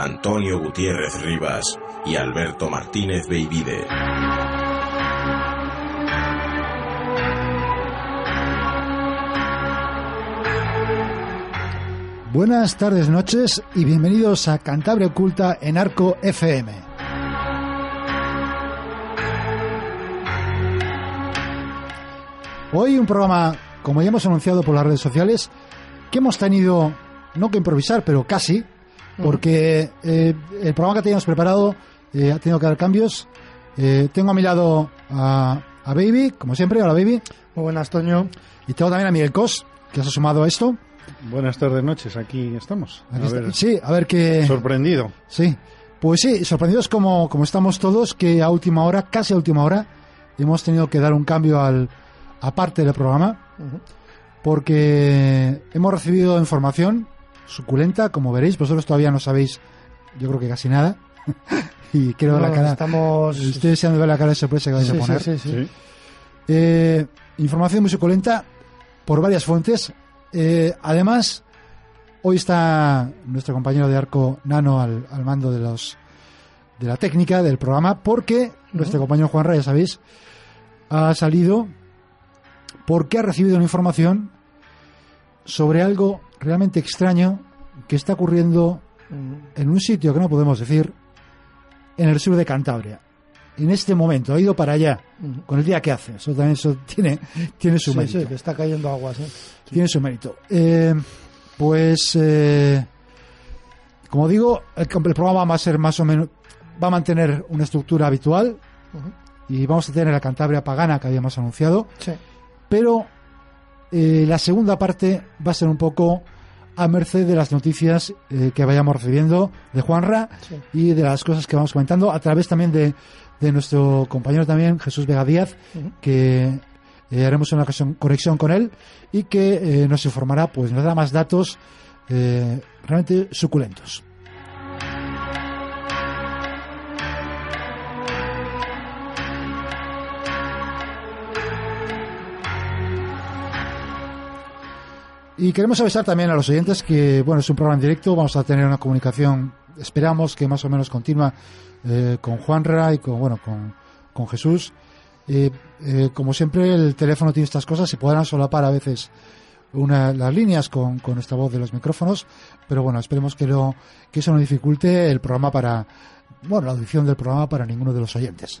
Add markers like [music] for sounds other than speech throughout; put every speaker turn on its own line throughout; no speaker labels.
Antonio Gutiérrez Rivas y Alberto Martínez Beivide.
Buenas tardes, noches y bienvenidos a Cantabria Oculta en Arco FM. Hoy un programa, como ya hemos anunciado por las redes sociales, que hemos tenido, no que improvisar, pero casi, porque eh, el programa que teníamos preparado eh, ha tenido que dar cambios. Eh, tengo a mi lado a, a Baby, como siempre, hola Baby.
Muy buenas, Toño.
Y tengo también a Miguel Cos, que se ha sumado a esto.
Buenas tardes, noches, aquí estamos.
Aquí
A
está-
ver,
Sí, a ver qué...
sorprendido.
Sí, pues sí, sorprendidos como, como estamos todos, que a última hora, casi a última hora, hemos tenido que dar un cambio al aparte del programa, porque hemos recibido información suculenta, como veréis, vosotros todavía no sabéis, yo creo que casi nada, [laughs] y quiero ver la cara,
Estamos.
estoy deseando ver la cara de sorpresa que vais a
Sí,
poner.
sí, sí, sí.
Sí.
Eh, información muy suculenta por varias fuentes. Eh, además, hoy está nuestro compañero de arco Nano al, al mando de los de la técnica del programa, porque nuestro compañero Juan ya sabéis, ha salido porque ha recibido una información sobre algo realmente extraño que está ocurriendo
Mm,
en un sitio que no podemos decir, en el sur de Cantabria. En este momento, ha ido para allá,
mm.
con el día que hace. Eso también eso tiene, tiene su
Sí,
mérito.
sí, que está cayendo agua, sí.
Tiene su mérito. Eh, pues, eh, como digo, el, el programa va a ser más o menos, va a mantener una estructura habitual y vamos a tener la Cantabria pagana que habíamos anunciado,
Sí.
pero eh, la segunda parte va a ser un poco a merced de las noticias eh, que vayamos recibiendo de Juanra
Sí.
y de las cosas que vamos comentando a través también de, de nuestro compañero también Jesús Vega Díaz que eh, haremos una conexión- con él y que nos informará pues nos dará más datos realmente suculentos Y queremos avisar también a los oyentes que, bueno, es un programa en directo, vamos a tener una comunicación, esperamos que más o menos continua eh, con Juanra y con, bueno, con, con Jesús. Eh, eh, como siempre, el teléfono tiene estas cosas, se podrán solapar a veces una, las líneas con, con nuestra voz de los micrófonos, pero bueno, esperemos que, no, que eso no dificulte el programa para, bueno, la audición del programa para ninguno de los oyentes.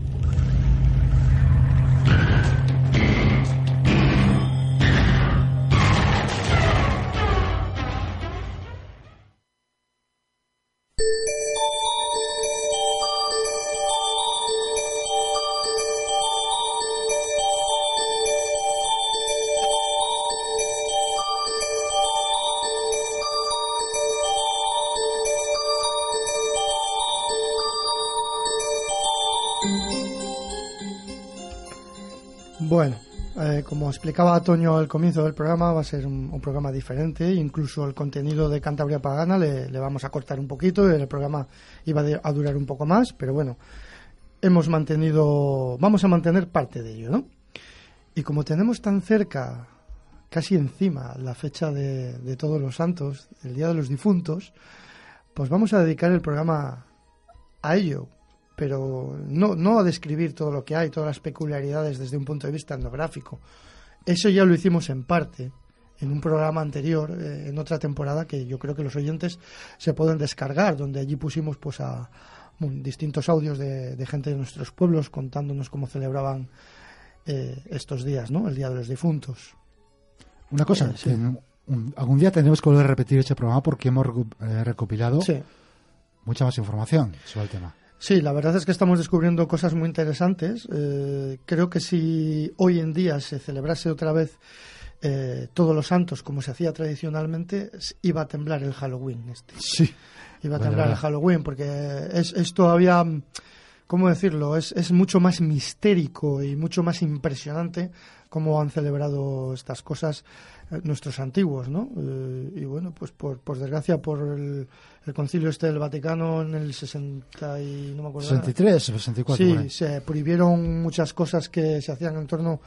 Explicaba Toño al comienzo del programa, va a ser un, programa diferente. Incluso el contenido de Cantabria Pagana le, vamos a cortar un poquito. El programa iba a durar un poco más, pero bueno, hemos mantenido, vamos a mantener parte de ello, ¿no? Y como tenemos tan cerca, casi encima, la fecha de, de Todos los Santos, el Día de los Difuntos, pues vamos a dedicar el programa a ello, pero no, no a describir todo lo que hay, todas las peculiaridades desde un punto de vista etnográfico. Eso ya lo hicimos en parte en un programa anterior, eh, en otra temporada, que yo creo que los oyentes se pueden descargar, donde allí pusimos pues a bueno, distintos audios de, de gente de nuestros pueblos contándonos cómo celebraban eh, estos días, ¿no? El Día de los Difuntos.
Una cosa,
Eh, sí.
en un- algún día tendremos que volver a repetir este programa porque hemos eh, recopilado
Sí.
mucha más información sobre el tema.
Sí, la verdad es que estamos descubriendo cosas muy interesantes. Eh, creo que si hoy en día se celebrase otra vez eh, todos los santos como se hacía tradicionalmente, iba a temblar el Halloween. Este.
Sí.
Iba a
Bueno,
temblar el. Halloween porque es, es todavía, ¿cómo decirlo? Es, es mucho más mistérico y mucho más impresionante cómo han celebrado estas cosas nuestros antiguos, ¿no? Eh, y bueno, pues por, por desgracia, por el, el concilio este del Vaticano en el 60 y no me acuerdo. ahora.
63 o 64. por
Sí, se prohibieron muchas cosas que se hacían en torno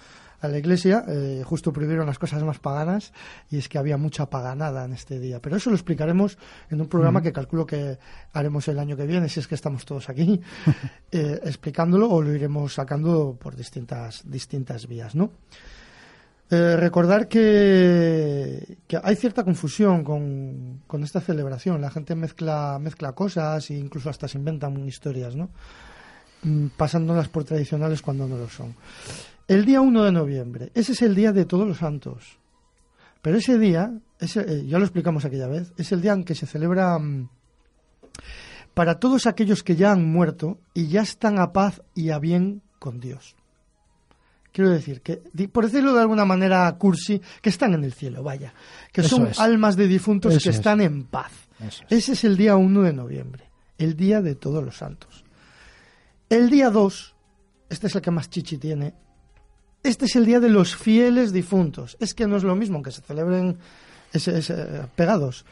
a la iglesia, eh, justo prohibieron las cosas más paganas y es que había mucha paganada en este día. Pero eso lo explicaremos en un programa que calculo que haremos el año que viene, si es que estamos todos aquí, [laughs] eh, explicándolo o lo iremos sacando por distintas, distintas vías, ¿no? Eh, recordar que, hay cierta confusión con, con esta celebración. La gente mezcla, mezcla cosas e incluso hasta se inventan historias, ¿no? Mm, pasándolas por tradicionales cuando no lo son. El día 1 de noviembre, ese es el día de todos los santos. Pero ese día, ese, eh, ya lo explicamos aquella vez, es el día en que se celebra mm, para todos aquellos que ya han muerto y ya están a paz y a bien con Dios. Quiero decir que, por decirlo de alguna manera cursi, que están en el cielo, vaya. Que
Eso
son
es.
almas de difuntos
Eso
que
es.
están en paz.
Es.
Ese es el día 1 de noviembre, el día de todos los santos. El día 2, este es el que más chichi tiene, este es el día de los fieles difuntos. Es que no es lo mismo que se celebren ese- ese- pegados.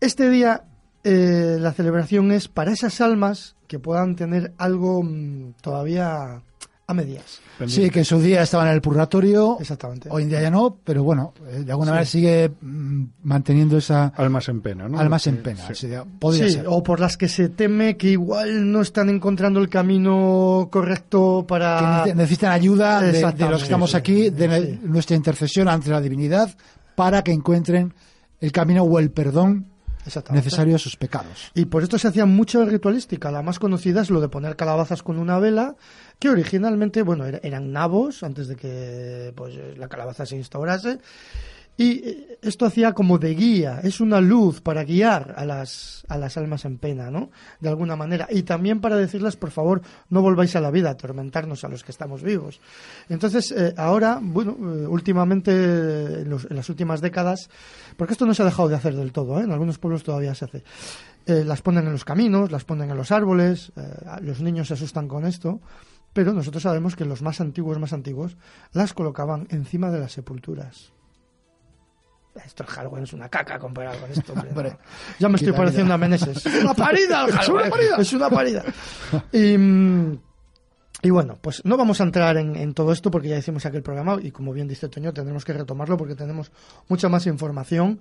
Este día eh, la celebración es para esas almas que puedan tener algo mm, todavía a medias.
Sí, que en su día estaba en el purgatorio,
Exactamente.
hoy en día ya no, pero bueno, eh, de alguna
Sí.
manera sigue mm, manteniendo esa
Almas en pena, ¿no?
almas en pena.
sí.
Sí, podría
Sí,
ser.
o por las que se teme que igual no están encontrando el camino correcto para...
que nece- necesitan ayuda de, de los que estamos
sí,
aquí, de
sí.
nuestra intercesión ante la divinidad, para que encuentren el camino o el perdón
Exactamente.
necesario a sus pecados.
Y por esto se hacía mucha ritualística. La más conocida es lo de poner calabazas con una vela, que originalmente, bueno, era- eran nabos antes de que pues, la calabaza se instaurase. Y eh, esto hacía como de guía, es una luz para guiar a las, a las almas en pena, ¿no? De alguna manera. Y también para decirles, por favor, no volváis a la vida, a atormentarnos a los que estamos vivos. Entonces, eh, ahora, bueno, eh, últimamente, en, los- en las últimas décadas, porque esto no se ha dejado de hacer del todo, ¿eh? en algunos pueblos todavía se hace. Las ponen en los caminos, las ponen en los árboles, los niños se asustan con esto, pero nosotros sabemos que los más antiguos, más antiguos, las colocaban encima de las sepulturas. Esto el Halloween es una caca comparado con esto. hombre,
Hombre, [laughs]
¿no? Ya me estoy
qué
pareciendo a Meneses. [laughs] ¡Es una parida el Halloween! [laughs] ¡Es una parida! Y, y bueno, pues no vamos a entrar en, en todo esto porque ya hicimos aquel programa y como bien dice Toño, tendremos que retomarlo porque tenemos mucha más información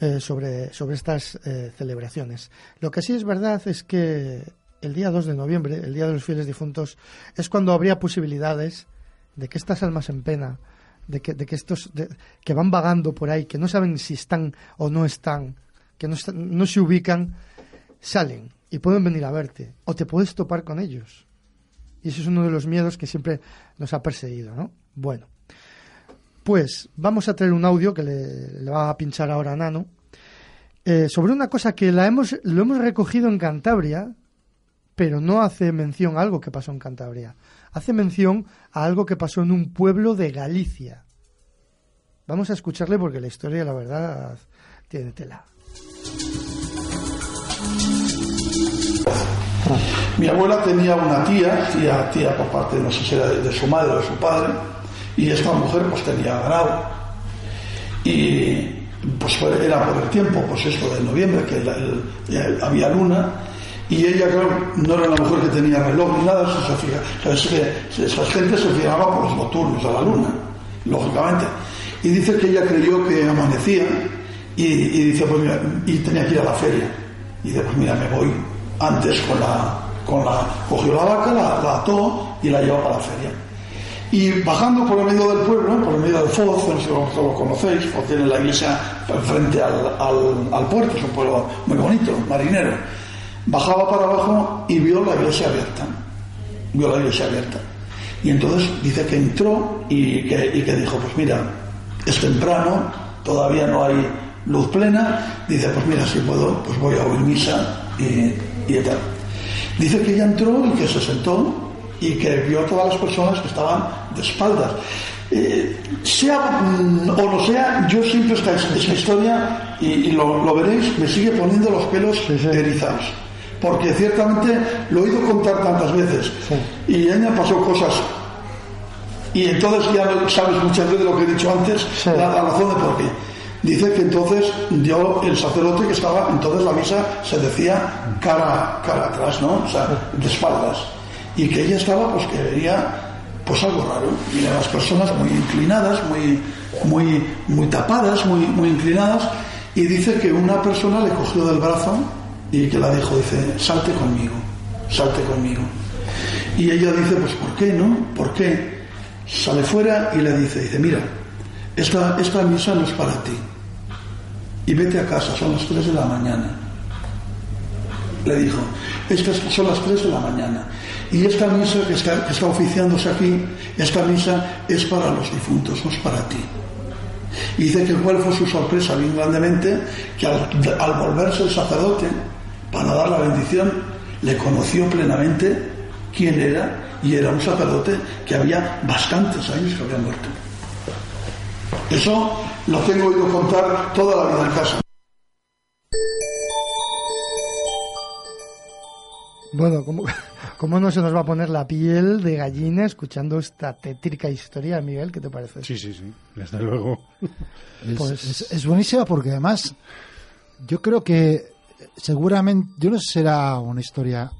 eh, sobre, sobre estas eh, celebraciones. Lo que sí es verdad es que el día 2 de noviembre, el Día de los Fieles Difuntos, es cuando habría posibilidades de que estas almas en pena, de que, de que estos de- que van vagando por ahí, que no saben si están o no están, que no, están- no se ubican, salen y pueden venir a verte o te puedes topar con ellos. Y eso es uno de los miedos que siempre nos ha perseguido, ¿no? Bueno, pues vamos a traer un audio que le, va a pinchar ahora a Nano eh, sobre una cosa que la hemos, lo hemos recogido en Cantabria, pero no hace mención a algo que pasó en Cantabria. Hace mención a algo que pasó en un pueblo de Galicia. Vamos a escucharle porque la historia, la verdad, tiene tela.
Mi abuela tenía una tía, tía, tía por parte, no sé si era de, su madre o de su padre, Y esta mujer pues tenía ganado. Y pues era por el tiempo, pues esto de noviembre, que había luna. Y ella, claro, no era una mujer que tenía reloj ni nada, se que esa gente se fijaba por los nocturnos a la luna, lógicamente. Y dice que ella creyó que amanecía y, dice, pues mira, y tenía que ir a la feria. Y dice, pues mira, me voy antes con la, con la, cogió la vaca, la, ató y la llevó para la feria. Y bajando por el medio del pueblo, por el medio del Foz, no sé si lo conocéis, o tiene la iglesia frente al, al, puerto, es un pueblo muy bonito, marinero. Bajaba para abajo y vio la iglesia abierta. Vio la iglesia abierta. Y entonces dice que entró y que, y que dijo, pues mira, es temprano, todavía no hay luz plena. Dice, pues mira, si puedo, pues voy a oír misa y, y tal. Dice que ella entró y que se sentó y que vio a todas las personas que estaban de espaldas. Eh, sea mm, o no sea, yo siempre esta, esta historia, y, lo, veréis, me sigue poniendo los pelos erizados. Porque ciertamente lo he oído contar tantas veces. Y a mí me pasó cosas. Y entonces ya sabes muchas veces lo que he dicho antes, la razón de por qué. Dice que entonces dio el sacerdote que estaba, entonces la misa se decía cara, cara atrás, ¿no? O sea, de espaldas. Y que ella estaba, pues que veía, pues algo raro. Y las personas muy inclinadas, muy, muy, muy tapadas, muy, muy inclinadas. Y dice que una persona le cogió del brazo y que la dijo, dice, salte conmigo, salte conmigo. Y ella dice, pues ¿por qué, no? ¿Por qué? Sale fuera y le dice, dice, mira, esta, esta misa no es para ti y vete a casa, son las 3 de la mañana. Le dijo, estas son las 3 de la mañana. Y esta misa que está, que está oficiándose aquí, esta misa es para los difuntos, no es para ti. Y dice que cuál fue su sorpresa bien grandemente, que al, al volverse el sacerdote para dar la bendición, le conoció plenamente quién era y era un sacerdote que había bastantes años que había muerto. Eso lo tengo oído contar toda la vida en casa.
Bueno, ¿cómo, no se nos va a poner la piel de gallina escuchando esta tétrica historia, Miguel? ¿Qué te parece?
Sí, sí, sí, desde luego.
Pues es, buenísima porque además yo creo que seguramente, yo no sé si será una historia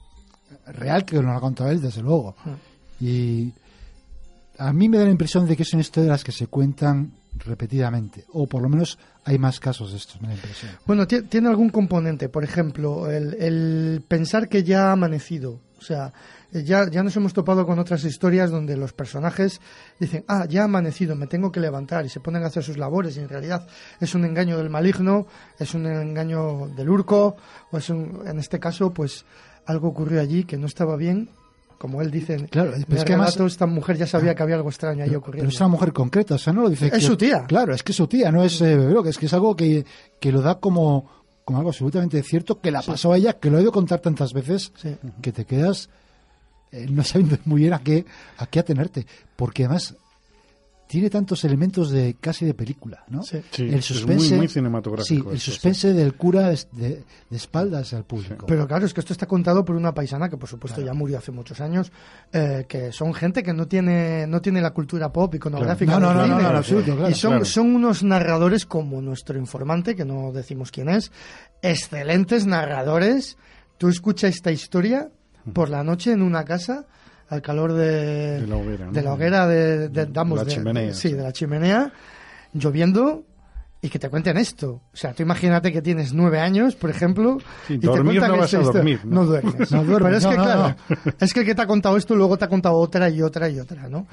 real que nos la ha contado él, desde luego. Mm. Y a mí me da la impresión de que son historias que se cuentan repetidamente, o por lo menos hay más casos de estos, me da impresión.
Bueno, tiene algún componente, por ejemplo, el, pensar que ya ha amanecido, sea, ya, ya nos hemos topado con otras historias donde los personajes dicen, ah, ya ha amanecido, me tengo que levantar y se ponen a hacer sus labores y en realidad es un engaño del maligno, es un engaño del urco, o es en este caso, pues algo ocurrió allí que no estaba bien como él dice,
claro, es que además,
esta mujer ya sabía que había algo extraño ahí ocurriendo.
Pero es una mujer concreta, o sea, no lo dice.
Es su tía.
Claro, es que es su tía, no es eh, que es que es algo que, que lo da como, como algo absolutamente cierto, que la pasó a ella, que lo he oído contar tantas veces, que te quedas eh, no sabiendo muy bien a qué, a qué atenerte. Porque además tiene tantos elementos de casi de película, ¿no?
Sí, el suspense, es muy, cinematográfico.
Sí, el suspense del cura de, espaldas al público.
Pero claro, es que esto está contado por una paisana que por supuesto ya murió hace muchos años, eh, que son gente que no tiene no tiene la cultura pop iconográfica.
No, no, no, no,
Y son, son unos narradores como nuestro informante, que no decimos quién es, excelentes narradores. Tú escuchas esta historia por la noche en una casa al calor de,
de la hoguera,
de, la hoguera de, de,
la chimenea,
sí, de la chimenea, lloviendo y que te cuenten esto. O sea, tú imagínate que tienes nueve años, por ejemplo,
y te cuentan no vas a dormir,
¿no? duermes. No duermes. Pero es que, claro, es que el que te ha contado esto luego te ha contado otra y otra y otra, ¿no?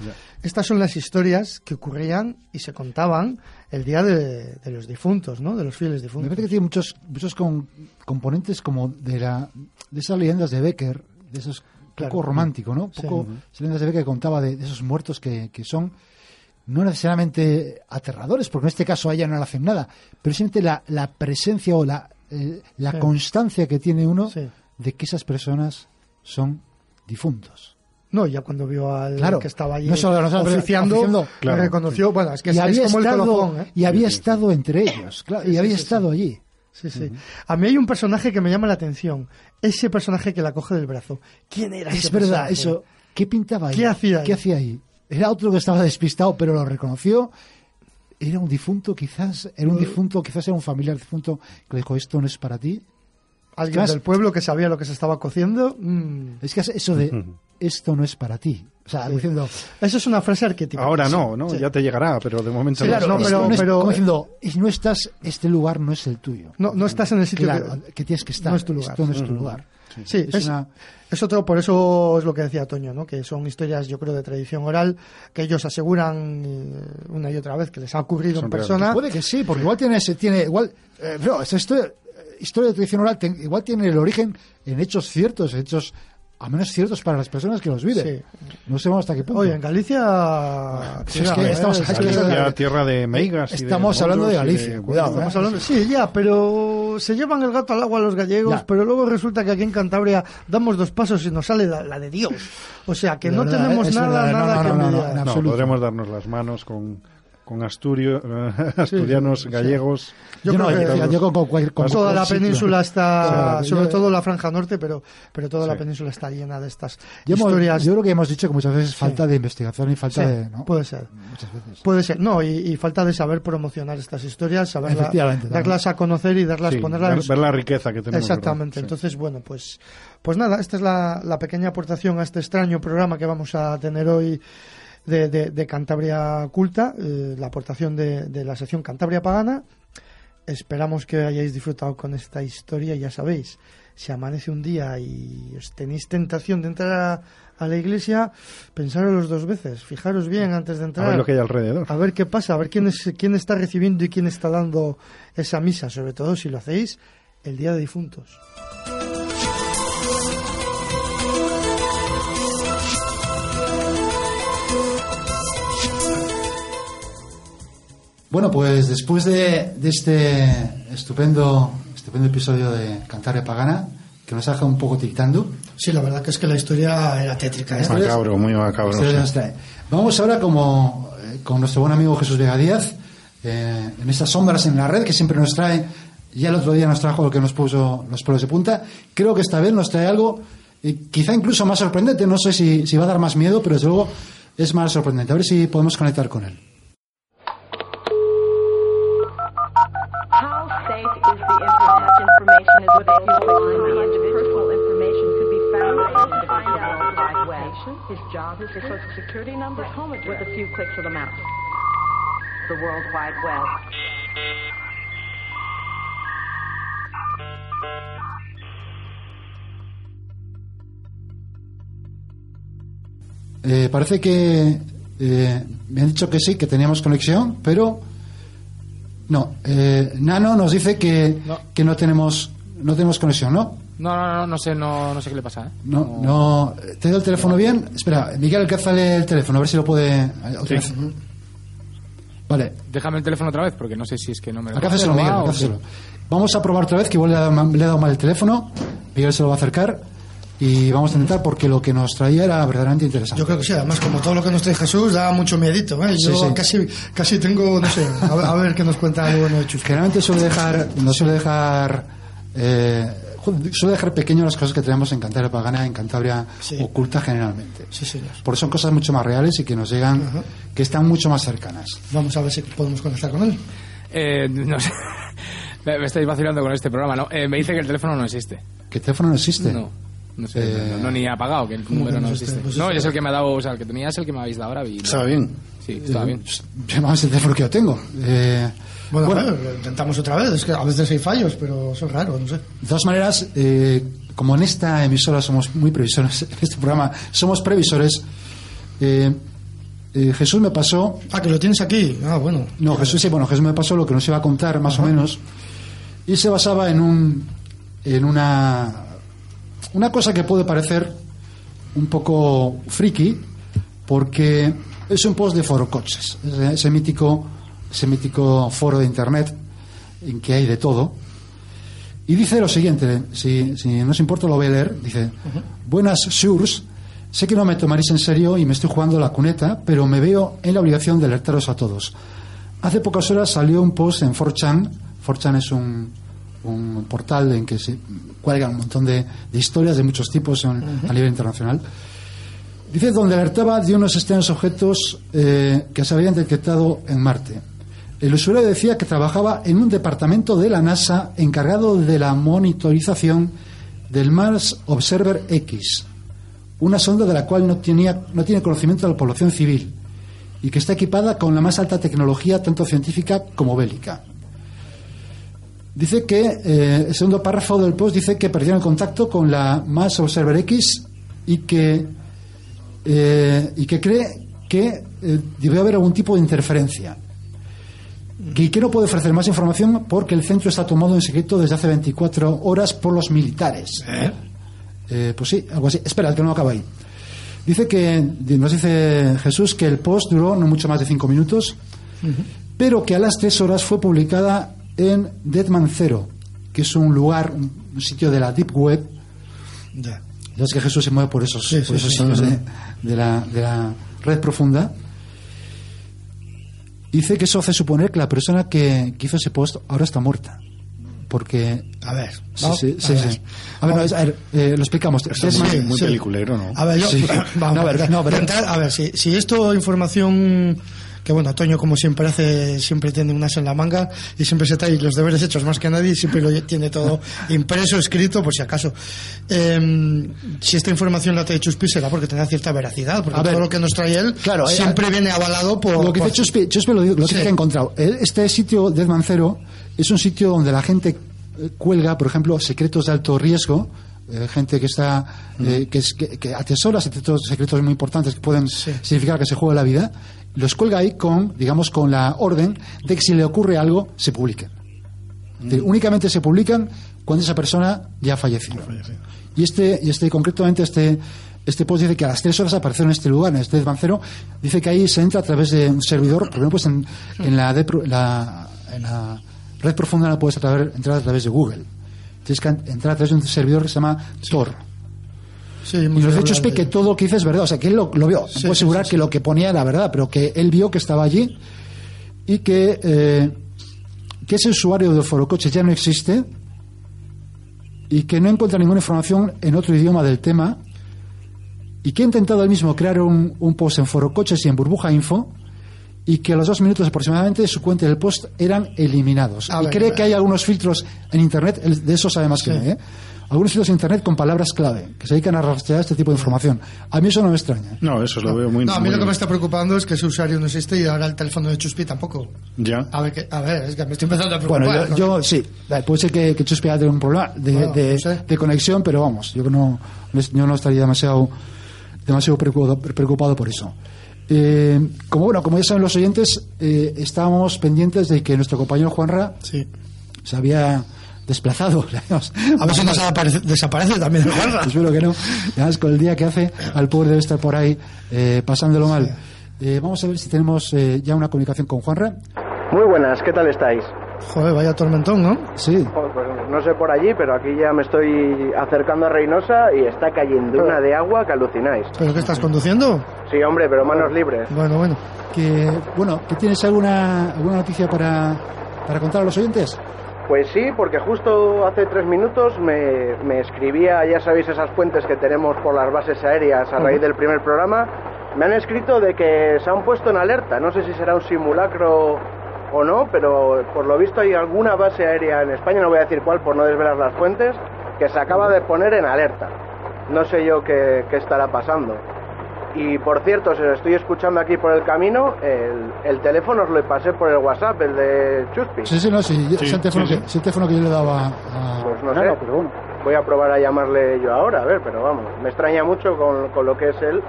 Estas son las historias que ocurrían y se contaban el día de, los difuntos, ¿no? De los fieles difuntos.
Me parece que tiene muchos, muchos componentes como de, la, de esas leyendas de Becker, de esos poco romántico, ¿no? Poco, se ve que contaba de, esos muertos que, que, son no necesariamente aterradores, porque en este caso a ella no le hacen nada, pero simplemente la, la presencia o la, eh, la constancia que tiene uno de que esas personas son difuntos.
No, ya cuando vio al que estaba allí
no solo, no
oficiando, reconoció, bueno, es que
y
es,
había
como
estado,
el ¿eh?
Y había estado entre ellos, claro, y había estado allí.
Sí, sí. A mí hay un personaje que me llama la atención. Ese personaje que la coge del brazo. ¿Quién era
es verdad, eso. ¿Qué pintaba ahí?
¿Qué hacía ahí?
¿Qué hacía ahí? era otro que estaba despistado, pero lo reconoció. Era un difunto, quizás, era un difunto, quizás era un familiar difunto que le dijo, esto no es para ti.
Alguien del pueblo que sabía lo que se estaba cociendo. Mm.
Es que eso de, [laughs] esto no es para ti. O sea, diciendo...
Eso es una frase arquetípica.
Ahora no, ¿no? Ya te llegará, pero de momento
claro, no. pero, pero, como diciendo, no estás, este lugar no es el tuyo.
No, no estás en el sitio
que, tienes que estar.
No es tu lugar.
Esto no es tu lugar.
Sí, es, otro, por eso es lo que decía Toño, ¿no? que son historias, yo creo, de tradición oral, que ellos aseguran eh, una y otra vez que les ha ocurrido en persona.
Puede que sí, porque igual tiene, tiene igual, eh, no, esto, historia de tradición oral igual tiene el origen en hechos ciertos, hechos a menos ciertos para las personas que los viven. No sé hasta qué punto.
Oye, en Galicia...
es que estamos,
es tierra de meigas.
Estamos hablando de Galicia, cuidado. Estamos
¿eh? hablando, sí, ya, pero se llevan el gato al agua los gallegos, pero luego resulta que aquí en Cantabria damos dos pasos y nos sale la, de Dios. O sea, que no tenemos nada, nada que
no, no, podremos darnos las manos con con Asturio, [laughs] asturianos, gallegos.
Yo, creo que
con, toda la península está, sobre todo la franja norte, pero, pero toda la península está llena de estas historias.
yo creo que hemos dicho que muchas veces falta de investigación y falta de.
Puede ser. Muchas veces. Puede ser. No, y, falta de saber promocionar estas historias, saber darlas a conocer y darlas, ponerlas.
Ver, la riqueza que tenemos.
Exactamente. Entonces, bueno, pues, pues nada, esta es la, la pequeña aportación a este extraño programa que vamos a tener hoy de, de, Cantabria Culta, eh, la aportación de, de, la sección Cantabria Pagana. Esperamos que hayáis disfrutado con esta historia. Ya sabéis, si amanece un día y os tenéis tentación de entrar a, la iglesia, pensarlo dos veces, fijaros bien antes de entrar.
A ver lo que hay alrededor.
A ver qué pasa, a ver quién, es, quién está recibiendo y quién está dando esa misa, sobre todo si lo hacéis el día de difuntos.
Bueno, pues después de, este estupendo, estupendo episodio de Cantarre Pagana, que nos ha dejado un poco tictando.
Sí, la verdad que es que la historia era tétrica.
¿eh? Macabro, muy macabro.
Vamos ahora como eh, con nuestro buen amigo Jesús Vega Díaz, eh, en estas sombras en la red que siempre nos trae, ya el otro día nos trajo lo que nos puso los pelos de punta, creo que esta vez nos trae algo quizá incluso más sorprendente, no sé si, si va a dar más miedo, pero desde luego es más sorprendente. A ver si podemos conectar con él. Information is available online. Personal information could be found on the World Wide Web. His job is your social security number, home address, with a few clicks of the mouse. The World Wide Web. Eh, parece que eh, me han dicho que sí, que teníamos conexión, pero no, eh, Nano nos dice que no. que no tenemos no tenemos conexión, ¿no?
No, no, no, no sé, no, no sé qué le pasa. ¿eh?
No, no, ¿Te doy el teléfono bien? Espera, Miguel, alcánzale el teléfono, a ver si lo puede. Sí. Vale.
Déjame el teléfono otra vez, porque no sé si es que no me lo
Alcánzaselo, Miguel. Vamos a probar otra vez, que igual le he dado mal el teléfono. Miguel se lo va a acercar y vamos a intentar porque lo que nos traía era verdaderamente interesante.
Yo creo que sí, además como todo lo que nos trae Jesús da mucho miedito, ¿eh? Yo casi casi tengo, no sé, a ver, qué nos cuenta algo bueno de Chus.
Generalmente suele dejar, no suele dejar eh, suele dejar pequeño las cosas que tenemos en Cantabria Pagana, en Cantabria oculta generalmente.
Sí, señor.
Porque son cosas mucho más reales y que nos llegan, que están mucho más cercanas.
Vamos a ver si podemos conectar con él.
Eh, no sé. [laughs] me estáis vacilando con este programa, ¿no? Eh, me dice que el teléfono no existe.
¿Que el teléfono no existe?
No. No sé, eh, no, ni ha apagado, que el número no, existe. Pues no, es el que me ha dado, o sea, el que tenía es el que me habéis dado ahora. Y,
Está bien.
Sí, está bien.
Llamamos el teléfono que yo tengo. Eh,
bueno, bueno intentamos otra vez, es que a veces hay fallos, pero son raros, no sé.
De todas maneras, eh, como en esta emisora somos muy previsores, [laughs] en este programa somos previsores, eh, eh, Jesús me pasó.
Ah, que lo tienes aquí. Ah, bueno.
No, Jesús sí, bueno, Jesús me pasó lo que nos iba a contar, más o menos. Y se basaba en un. en una. Una cosa que puede parecer un poco friki, porque es un post de Foro Coches, ese mítico ese mítico foro de internet en que hay de todo. Y dice lo siguiente, si, si no os importa lo voy a leer, dice, buenas Shurs, sé que no me tomaréis en serio y me estoy jugando la cuneta, pero me veo en la obligación de alertaros a todos. Hace pocas horas salió un post en 4chan, 4chan es un, un portal en que se cuelgan un montón de, de historias de muchos tipos a nivel internacional, Dice donde alertaba de unos extraños objetos eh, que se habían detectado en Marte. El usuario decía que trabajaba en un departamento de la NASA encargado de la monitorización del Mars Observer X, una sonda de la cual no, tenía, no tiene conocimiento de la población civil y que está equipada con la más alta tecnología, tanto científica como bélica. Dice que, eh, el segundo párrafo del post dice que perdieron contacto con la Mars Observer X y que, eh, y que cree que eh, debió haber algún tipo de interferencia. Y que no puede ofrecer más información porque el centro está tomado en secreto desde hace 24 horas por los militares. Eh, pues sí, algo así. Espera, que no acaba ahí. Dice que, nos dice Jesús que el post duró no mucho más de cinco minutos, pero que a las tres horas fue publicada en Deadman Zero, que es un lugar, un sitio de la Deep Web. Ya. Ya es que Jesús se mueve por esos, por esos sitios de, de, la, de la red profunda. Dice que eso hace suponer que la persona que, que hizo ese post ahora está muerta porque
a ver
sí, sí, sí,
a ver,
sí. A ver, no, es- a ver, eh, lo explicamos
Esto es muy, muy peliculero, ¿no?
A ver, yo,
Sí. [laughs]
vamos,
No, a ver, no,
a ver, si, si esto información que bueno, Toño como siempre hace, siempre tiene un as en la manga y siempre se trae los deberes hechos más que nadie y siempre lo tiene todo [laughs] impreso, escrito, por si acaso. Eh, si esta información la trae Chuspi será porque tenga cierta veracidad, porque
A ver,
todo lo que nos trae él
claro, eh,
siempre viene avalado por...
lo que dice Chuspe, Chuspe lo, lo
Sí.
que ha encontrado. Eh, Este sitio de Mancero es un sitio donde la gente eh, cuelga, por ejemplo, secretos de alto riesgo. gente que está eh, que, es- que- que atesora secretos, secretos muy importantes que pueden significar que se juega la vida los cuelga ahí con digamos con la orden de que si le ocurre algo se publique Es decir, únicamente se publican cuando esa persona ya ha fallecido y este y este concretamente este este post dice que a las tres horas apareció en este lugar, en este desvancero. Dice que ahí se entra a través de un servidor, porque no pues en, en la, de- la- en la red profunda no puedes entrar a través de Google. Tienes que en- entrar a través de un servidor que se llama Tor.
Sí,
Y los hechos es que todo lo que dice es verdad. O sea, que él lo, lo vio.
Sí,
puedo asegurar que lo que ponía era verdad, pero que él vio que estaba allí y que, eh, que ese usuario de Forocoches ya no existe y que no encuentra ninguna información en otro idioma del tema y que ha intentado él mismo crear un, un post en Forocoches y en Burbuja Info y que a los dos minutos aproximadamente su cuenta del post eran eliminados.
A
y
ver,
cree que hay algunos filtros en Internet, de eso sabe más que nadie, ¿eh? Algunos filtros en Internet con palabras clave que se dedican a rastrear este tipo de información. A mí eso no me extraña.
No, eso lo veo muy...
No, a mí
muy-
lo que me está preocupando es que ese usuario no existe y ahora el teléfono de Chuspi tampoco.
Ya.
A ver, que, a ver, es que me estoy empezando a preocupar.
Bueno, yo,
¿no?
yo sí, eh, puede ser que, que Chuspi haya tenido un problema de,
Bueno,
de-
no sé.
de conexión, pero vamos, yo no, yo no estaría demasiado, demasiado preocupado, preocupado por eso. Eh, como bueno, como ya saben los oyentes, eh, estábamos pendientes de que nuestro compañero Juanra
Sí.
se había desplazado. [laughs]
A ver si nos aparece- desaparece también el Juanra. [laughs]
Espero que no. Además, con el día que hace, al pobre debe estar por ahí eh, pasándolo mal. Eh, vamos a ver si tenemos eh, ya una comunicación con Juanra.
Muy buenas, ¿qué tal estáis?
Joder, vaya tormentón, ¿no?
Sí.
Joder, pues no sé por allí, pero aquí ya me estoy acercando a Reynosa y está cayendo una de agua que alucináis.
¿Pero qué estás conduciendo?
Sí, hombre, pero manos libres.
Bueno, bueno.
Que, bueno, ¿que tienes alguna, alguna noticia para, para contar a los oyentes?
Pues sí, porque justo hace tres minutos me, me escribía, ya sabéis, esas fuentes que tenemos por las bases aéreas a raíz del primer programa. Me han escrito de que se han puesto en alerta. No sé si será un simulacro o no, pero por lo visto hay alguna base aérea en España, no voy a decir cuál por no desvelar las fuentes, que se acaba de poner en alerta. No sé yo qué, qué estará pasando. Y por cierto, si lo estoy escuchando aquí por el camino, el, el teléfono os lo pasé por el WhatsApp, el de Chuspi.
Sí, sí, no, sí,
Sí,
es, el teléfono
sí,
que, es el teléfono que yo le daba a...
Pues no sé.
pero bueno.
Voy a probar a llamarle yo ahora, a ver, pero vamos, me extraña mucho con, con lo que es él.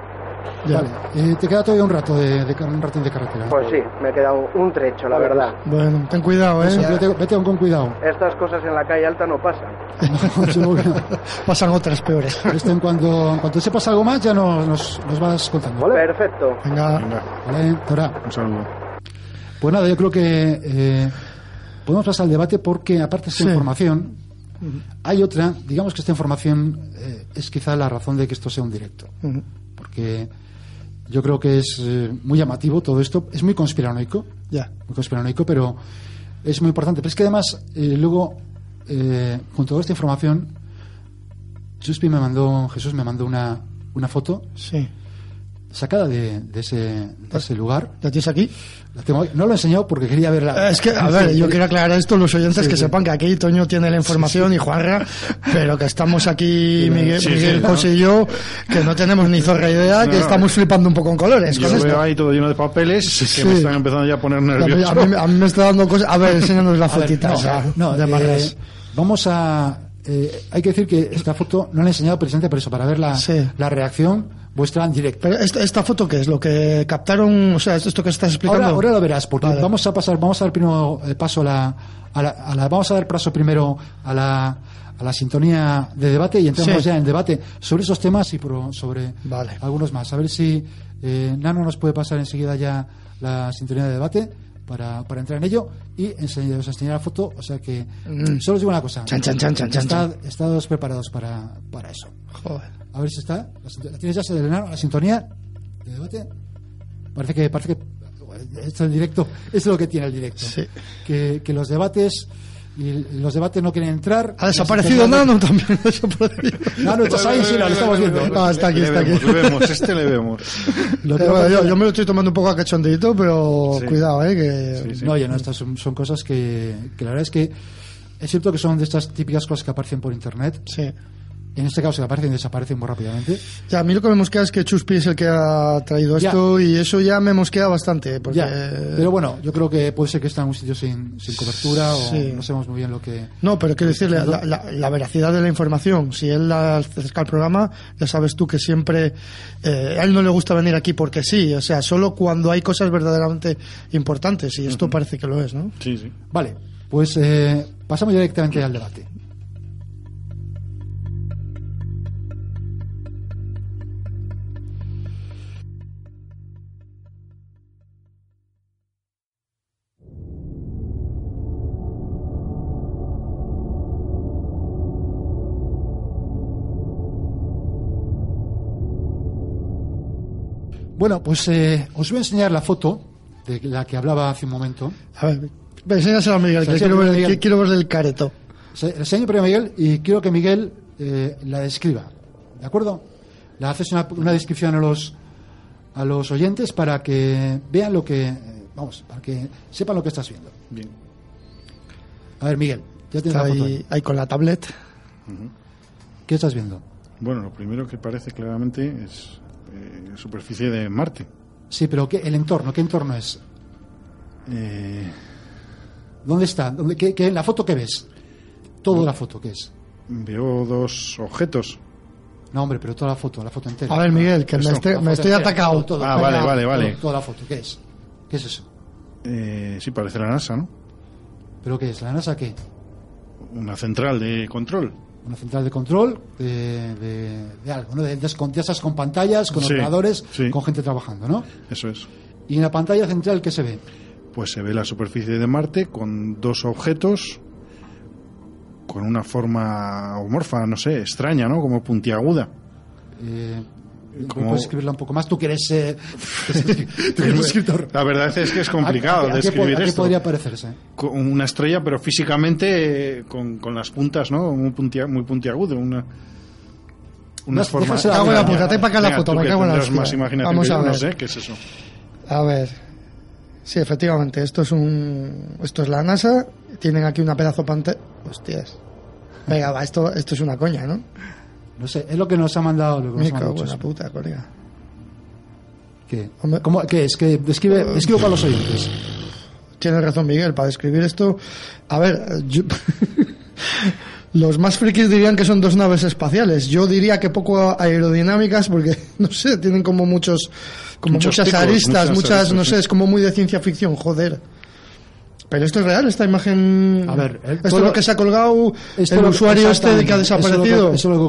Ya.
Vale. Eh, te queda todavía un rato de, de- un rato de carretera.
Pues sí, me queda un, un trecho, la verdad.
Bueno, ten cuidado, ¿eh?
Eso, vete, vete con cuidado.
Estas cosas en la calle alta no pasan. [laughs]
No. [laughs]
Pasan otras peores.
Esto en cuanto, en cuanto sepas algo más ya nos, nos, nos vas contando. ¿vale?
Perfecto.
Venga,
Venga,
Vale, Tora.
un saludo.
Pues nada, yo creo que eh, podemos pasar al debate porque aparte de esta
Sí.
información, hay otra, digamos que esta información eh, es quizá la razón de que esto sea un directo. Porque yo creo que es eh, muy llamativo todo esto, es muy conspiranoico,
ya.
muy conspiranoico, pero es muy importante. Pero es que además, eh, luego, eh, con toda esta información, Chuspi me mandó, Jesús me mandó una, una foto
Sí.
Sacada de, de ese, de ese lugar.
¿La tienes aquí?
La tengo- no lo he enseñado porque quería verla.
Es que, a ver, yo quiero aclarar esto, los oyentes
Sí,
que
sí.
sepan que aquí Toño tiene la información y Juanra, pero que estamos aquí, Miguel,
Sí,
Miguel
sí,
José y yo, que no tenemos ni zorra idea, que
No.
estamos flipando un poco en colores
Yo
con esto.
veo ahí todo lleno de papeles que
Sí.
me están empezando ya a poner nervioso.
a mí- a mí me está dando cosas. A ver, enséñanos la fotita
no, no,
de
eh, vamos a. eh, hay que decir que esta foto no la he enseñado precisamente por eso, para ver la,
Sí.
la reacción vuestra en directo.
Pero esta, esta foto, ¿qué es? Lo que captaron, o sea, esto, que estás explicando.
Ahora, ahora lo verás, porque
Vale.
vamos a pasar, vamos a dar primero eh, paso a la, a la, a la- vamos a dar paso primero a la, a la sintonía de debate y entramos
Sí.
ya en debate sobre esos temas y pro- sobre
Vale.
algunos más. A ver si eh, Nano nos puede pasar enseguida ya la sintonía de debate para, para entrar en ello y enseñar, os enseñar la foto. O sea que
Mm.
solo os digo una cosa.
Chan, chan, chan, chan, chan,
Estad, estados preparados para, para eso.
Joder.
A ver si está. ¿La, sint- la tienes ya, Selena, la sintonía de debate? Parece que, parece que esto es el directo, [laughs] es lo que tiene el directo.
Sí.
Que, que los debates y los debates no quieren entrar.
Ha desaparecido Nano también. [laughs]
Nano, estás ahí, sí, lo estamos viendo.
Ah, está aquí, está aquí.
le vemos, este le vemos. [laughs]
Lo que
Eh, yo, yo me lo estoy tomando un poco a cachondeito, pero
Sí.
cuidado, eh, que...
Sí, sí.
No, oye, no, estas son, son cosas que, que la verdad es que es cierto que son de estas típicas cosas que aparecen por internet.
Sí.
En este caso, que aparecen y desaparecen muy rápidamente.
Ya, a mí lo que me mosquea es que Chuspi es el que ha traído
Ya.
esto y eso ya me mosquea bastante. Porque...
Ya, pero bueno, yo creo que puede ser que está en un sitio sin, sin cobertura o
Sí.
no sabemos muy bien lo que.
No, pero quiero decirle, la, la- la veracidad de la información, si él la acerca al programa, ya sabes tú que siempre eh, a él no le gusta venir aquí porque sí, o sea, solo cuando hay cosas verdaderamente importantes y esto parece que lo es, ¿no?
Sí, sí.
Vale, pues eh, pasamos directamente al debate. Bueno, pues eh, os voy a enseñar la foto de la que hablaba hace un momento.
A ver, ve, enséñaselo a Miguel, que quiero, ver,
Miguel.
que- quiero verle el careto.
Se- enseño primero a Miguel y quiero que Miguel eh, la describa. ¿De acuerdo? Le haces una, una descripción a los, a los oyentes para que vean lo que. eh, vamos, para que sepan lo que estás viendo.
Bien.
A ver, Miguel, ya tienes
Está
la foto
ahí,
ahí.
ahí con la tablet.
¿Qué estás viendo?
Bueno, lo primero que parece claramente es eh, superficie de Marte.
Sí, pero ¿qué, el entorno, ¿qué entorno es?
Eh,
¿Dónde está? ¿Dónde, qué, qué- ¿La foto qué ves? Toda la foto, ¿qué es?
veo dos objetos.
No, hombre, pero toda la foto, la foto entera.
A ver, Miguel, que me,
Esto,
estoy,
La
me
foto
estoy
entera,
atacado.
todo, todo.
Ah, vale, vale,
todo,
vale.
Toda la foto, ¿qué es? ¿Qué es eso?
Eh, sí, parece la NASA, ¿no?
¿Pero qué es? ¿La NASA qué?
Una central de control.
Una central de control de, de- de algo, ¿no? De, esas con pantallas, con
Sí,
ordenadores,
sí.
con gente trabajando, ¿no?
Eso es.
Y en la pantalla central, ¿qué se ve?
Pues se ve la superficie de Marte con dos objetos con una forma homorfa, no sé, extraña, ¿no? Como puntiaguda.
Eh,
Como-
¿Puedes escribirla un poco más? Tú [laughs] que eres, eh, tú eres escritor.
La verdad es que es complicado
¿A- a- a qué
describir
po- a qué
esto.
podría parecerse?
Con una estrella, pero físicamente eh, con, con las puntas, ¿no? Muy, puntia- muy puntiagudo. Una, una
No,
forma.
déjasela-
Me cago en la puta, te para acá la foto, me cago en la
más
Vamos a
yo, no
ver.
sé qué es eso.
A ver. Sí, efectivamente, esto es un esto es la NASA, tienen aquí una pedazo pantalla. Hostias. Venga, va, esto esto es una coña, ¿no?
No sé, es lo que nos ha mandado. Lo que
Me
nos ha
cago
mandado
en la puta, colega.
¿Qué?
Hombre.
¿Cómo- ¿Qué es? ¿Qué describe, describe para los oyentes?
Tienes razón, Miguel, para describir esto. A ver, yo- [laughs] los más frikis dirían que son dos naves espaciales. Yo diría que poco aerodinámicas porque, [laughs] no sé, tienen como muchos, como
Muchos
muchas
picos,
aristas,
muchas
muchas,
aristas,
no sé, es como muy de ciencia ficción, joder. Pero esto es real, esta imagen.
A ver, el-
esto es lo que se ha colgado el usuario este de que ha
exactamente, eso es lo que-
desaparecido.
Eso es lo que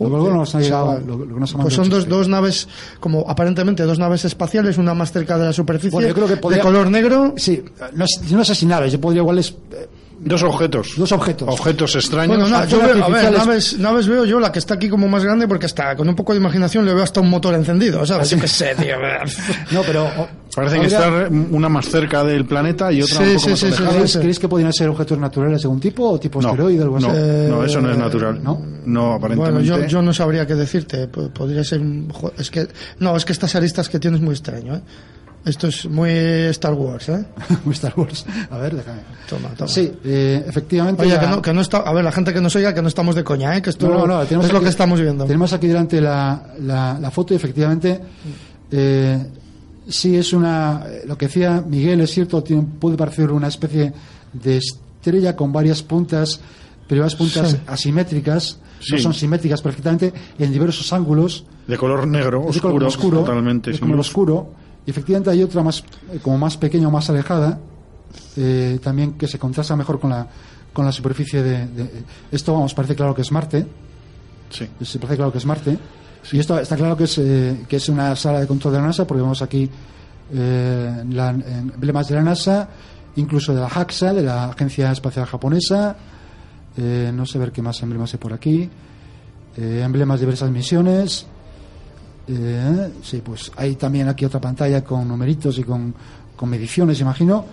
Lo ha llegado, lo, lo que
Pues son dos, dos naves, como aparentemente dos naves espaciales, una más cerca de la superficie,
Bueno, yo creo que podría-
de color negro.
Sí, no, no sé si naves, yo podría igual es, eh,
Dos objetos.
Dos objetos.
Objetos extraños.
Bueno, no, yo
fuegos
veo, a ver, naves, naves veo yo la que está aquí como más grande porque hasta con un poco de imaginación le veo hasta un motor encendido, ¿sabes? Yo qué sé, tío. [laughs]
No, pero...
Parece que está una más cerca del planeta y otra
Sí,
un poco
sí,
más
sí, sí,
alejada.
¿Creéis,
sí.
creéis que podrían ser objetos naturales de algún tipo o tipo
No,
asteroide o algo
no,
así?
no, eso no es natural.
¿no?
No, aparentemente.
Bueno, yo, yo no sabría qué decirte. Podría ser. un jo- Es que. No, es que estas aristas que tienes muy extraño, ¿eh? Esto es muy Star Wars, ¿eh? [laughs]
Muy Star Wars. A ver, déjame.
Toma, toma.
Sí, eh, efectivamente.
Oye, que no, que no está. A ver, la gente que nos oiga, que no estamos de coña, ¿eh? Que esto
No, no, no, tenemos
es lo
aquí-
que estamos viendo.
Tenemos aquí delante la, la, la foto y efectivamente eh, sí es una. Lo que decía Miguel es cierto, tiene- puede parecer una especie de estrella con varias puntas, pero varias puntas
Sí.
asimétricas, no
Sí.
son simétricas perfectamente, en diversos ángulos.
De color negro,
Es de color
oscuro, totalmente.
de color oscuro. Y efectivamente hay otra más, eh, como más pequeña o más alejada, eh, también que se contrasta mejor con la, con la superficie de, de- Esto, vamos, parece claro que es Marte.
Sí.
Se parece claro que es Marte. Y esto está claro que es, eh, que es una sala de control de la NASA, porque vemos aquí eh, la- emblemas de la NASA, incluso de la JAXA, de la Agencia Espacial Japonesa. Eh, no sé ver qué más emblemas hay por aquí. Emblemas de diversas misiones. Eh, sí, pues hay también aquí otra pantalla con numeritos y con, con mediciones, imagino.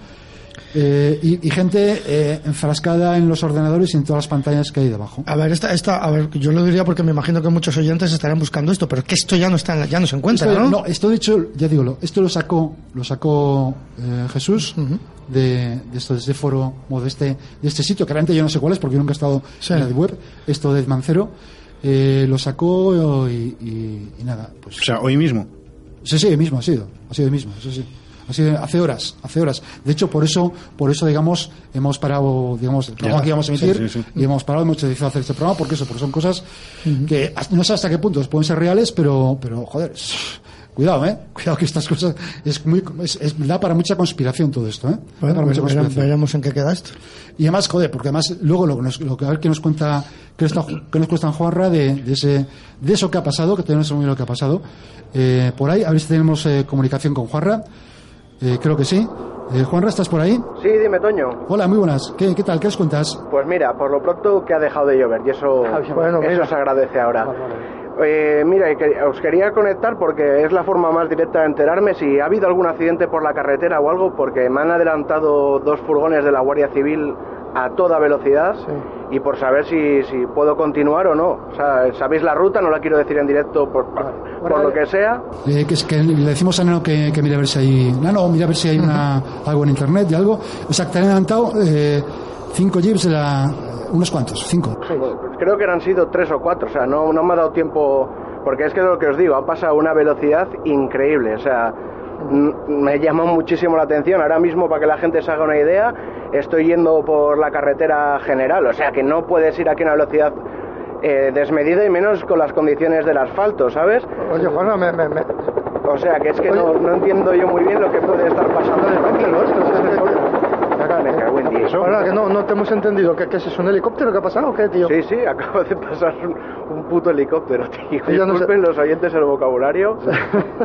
Eh, y, y gente eh, enfrascada en los ordenadores y en todas las pantallas que hay debajo.
A ver, esta, esta, a ver, yo lo diría porque me imagino que muchos oyentes estarán buscando esto, pero que esto ya no está, en- ya no se encuentra,
Esto,
¿no?
no, esto de hecho, ya digo, lo- esto lo sacó, lo sacó eh, Jesús de, de esto, de este foro o de este, de este sitio, que realmente yo no sé cuál es porque yo nunca he estado
Sí.
en la web, esto de Mancero, eh, lo sacó y, y- y nada, pues.
O sea, hoy mismo.
Sí, sí, hoy mismo ha sido, ha sido hoy mismo, eso sí. Ha sido hace horas, hace horas. De hecho, por eso, por eso, digamos, hemos parado, digamos, el programa
Ya.
que íbamos a emitir
Sí, sí, sí.
y hemos parado, hemos decidido hacer este programa porque eso, porque son cosas que no sé hasta qué punto pueden ser reales, pero, pero joder, cuidado, eh, [laughs] cuidado que estas cosas es muy, es, es- da para mucha conspiración todo esto, eh.
Bueno,
para mucha
veremos,
conspiración.
veremos en qué queda esto.
Y además, joder, porque además luego lo que nos, lo que, a ver qué nos cuenta, qué nos, qué nos cuesta Juanra de, de ese, de eso que ha pasado, que sabemos muy bien lo que ha pasado. Eh, por ahí, a ver si tenemos eh, comunicación con Juanra. Eh, creo que sí. Eh, Juanra, ¿estás por ahí?
Sí, dime, Toño.
Hola, muy buenas. ¿Qué, qué tal? ¿Qué os cuentas?
Pues mira, por lo pronto que ha dejado de llover y eso,
Bueno,
eso se agradece ahora. Eh, mira, y que- os quería conectar porque es la forma más directa de enterarme si ha habido algún accidente por la carretera o algo, porque me han adelantado dos furgones de la Guardia Civil a toda velocidad y por saber si, si puedo continuar o no. O sea, sabéis la ruta, no la quiero decir en directo por, por lo que sea.
Eh, que, es que le decimos a Nano que, que mire a ver si hay. Nano, mira a ver si hay una, [laughs] algo en internet y algo. O sea, que te han adelantado eh, cinco jeeps de la. Unos cuantos, cinco.
Pues creo que eran sido tres o cuatro, o sea, no, no me ha dado tiempo, porque es que lo que os digo, ha pasado a una velocidad increíble, o sea, me llama muchísimo la atención. Ahora mismo, para que la gente se haga una idea, estoy yendo por la carretera general, o sea, que no puedes ir aquí a una velocidad eh, desmedida y menos con las condiciones del asfalto, ¿sabes?
Oye, Juanma, me, me, me...
O sea, que es que no, no entiendo yo muy bien lo que puede estar pasando en el Me cago en diez.
Ahora, que no, no te hemos entendido. ¿Qué, qué es eso? ¿Un helicóptero? ¿Qué ha pasado o qué, tío?
Sí, sí, acaba de pasar un, un puto helicóptero, tío.
Yo no
Disculpen los oyentes el vocabulario,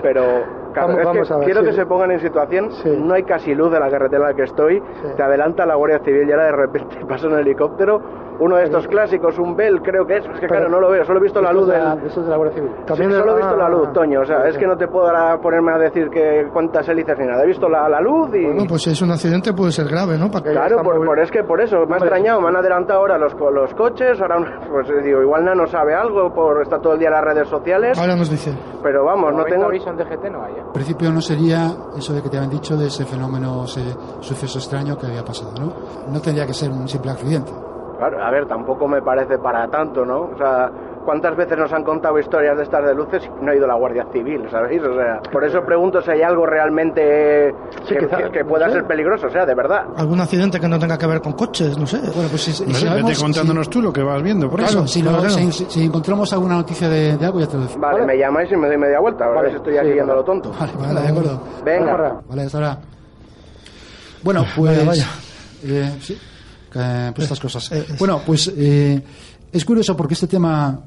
pero claro,
Vamos-
es
vamos
que
a ver,
quiero
sí.
que se pongan en situación.
Sí.
No hay casi luz de la carretera en la que estoy. Te adelanta la Guardia Civil y ahora de repente [laughs] pasa un helicóptero. Uno de estos clásicos, un Bell, creo que es. Es que claro, no lo veo, solo he visto la luz del.
Eso es de la Guardia Civil.
Sí, solo he visto la luz, Toño. O sea, es que no te puedo ahora ponerme a decir que cuántas hélices ni nada. He visto la, la luz y.
Bueno, pues si es un accidente puede ser grave, ¿no? Para
Claro, por,
muy-
por- es que por eso, me ha extrañado, me han adelantado ahora los, co- los coches, ahora pues digo, igual Nano sabe algo, por está todo el día en las redes sociales,
Ahora nos dice.
pero vamos, no tengo...
Horizon DGT no hay, ¿eh?
En principio no sería eso de que te habían dicho de ese fenómeno, ese suceso extraño que había pasado, ¿no? No tendría que ser un simple accidente.
Claro, a ver, tampoco me parece para tanto, ¿no? O sea, ¿cuántas veces nos han contado historias de estas de luces y no ha ido la Guardia Civil, ¿sabéis? O sea, por eso pregunto si hay algo realmente
Sí,
que,
quizá,
que- que
no
pueda
sé.
ser peligroso, o sea, de verdad.
¿Algún accidente que no tenga que ver con coches? No sé.
Bueno, pues si,
Vale, vete contándonos tú lo que vas viendo. Por
Claro,
eso.
si, no-
claro.
si- encontramos alguna noticia de, de algo, ya te lo decimos.
Vale, me llamáis y me doy media vuelta, a ver si estoy aquí yendo a lo tonto.
Vale, vale, de acuerdo.
Venga.
Vale, hasta ahora. Bueno, [laughs] pues.
Vaya, vaya.
eh, sí, eh, pues estas cosas.
eh,
bueno, pues eh, es curioso porque este tema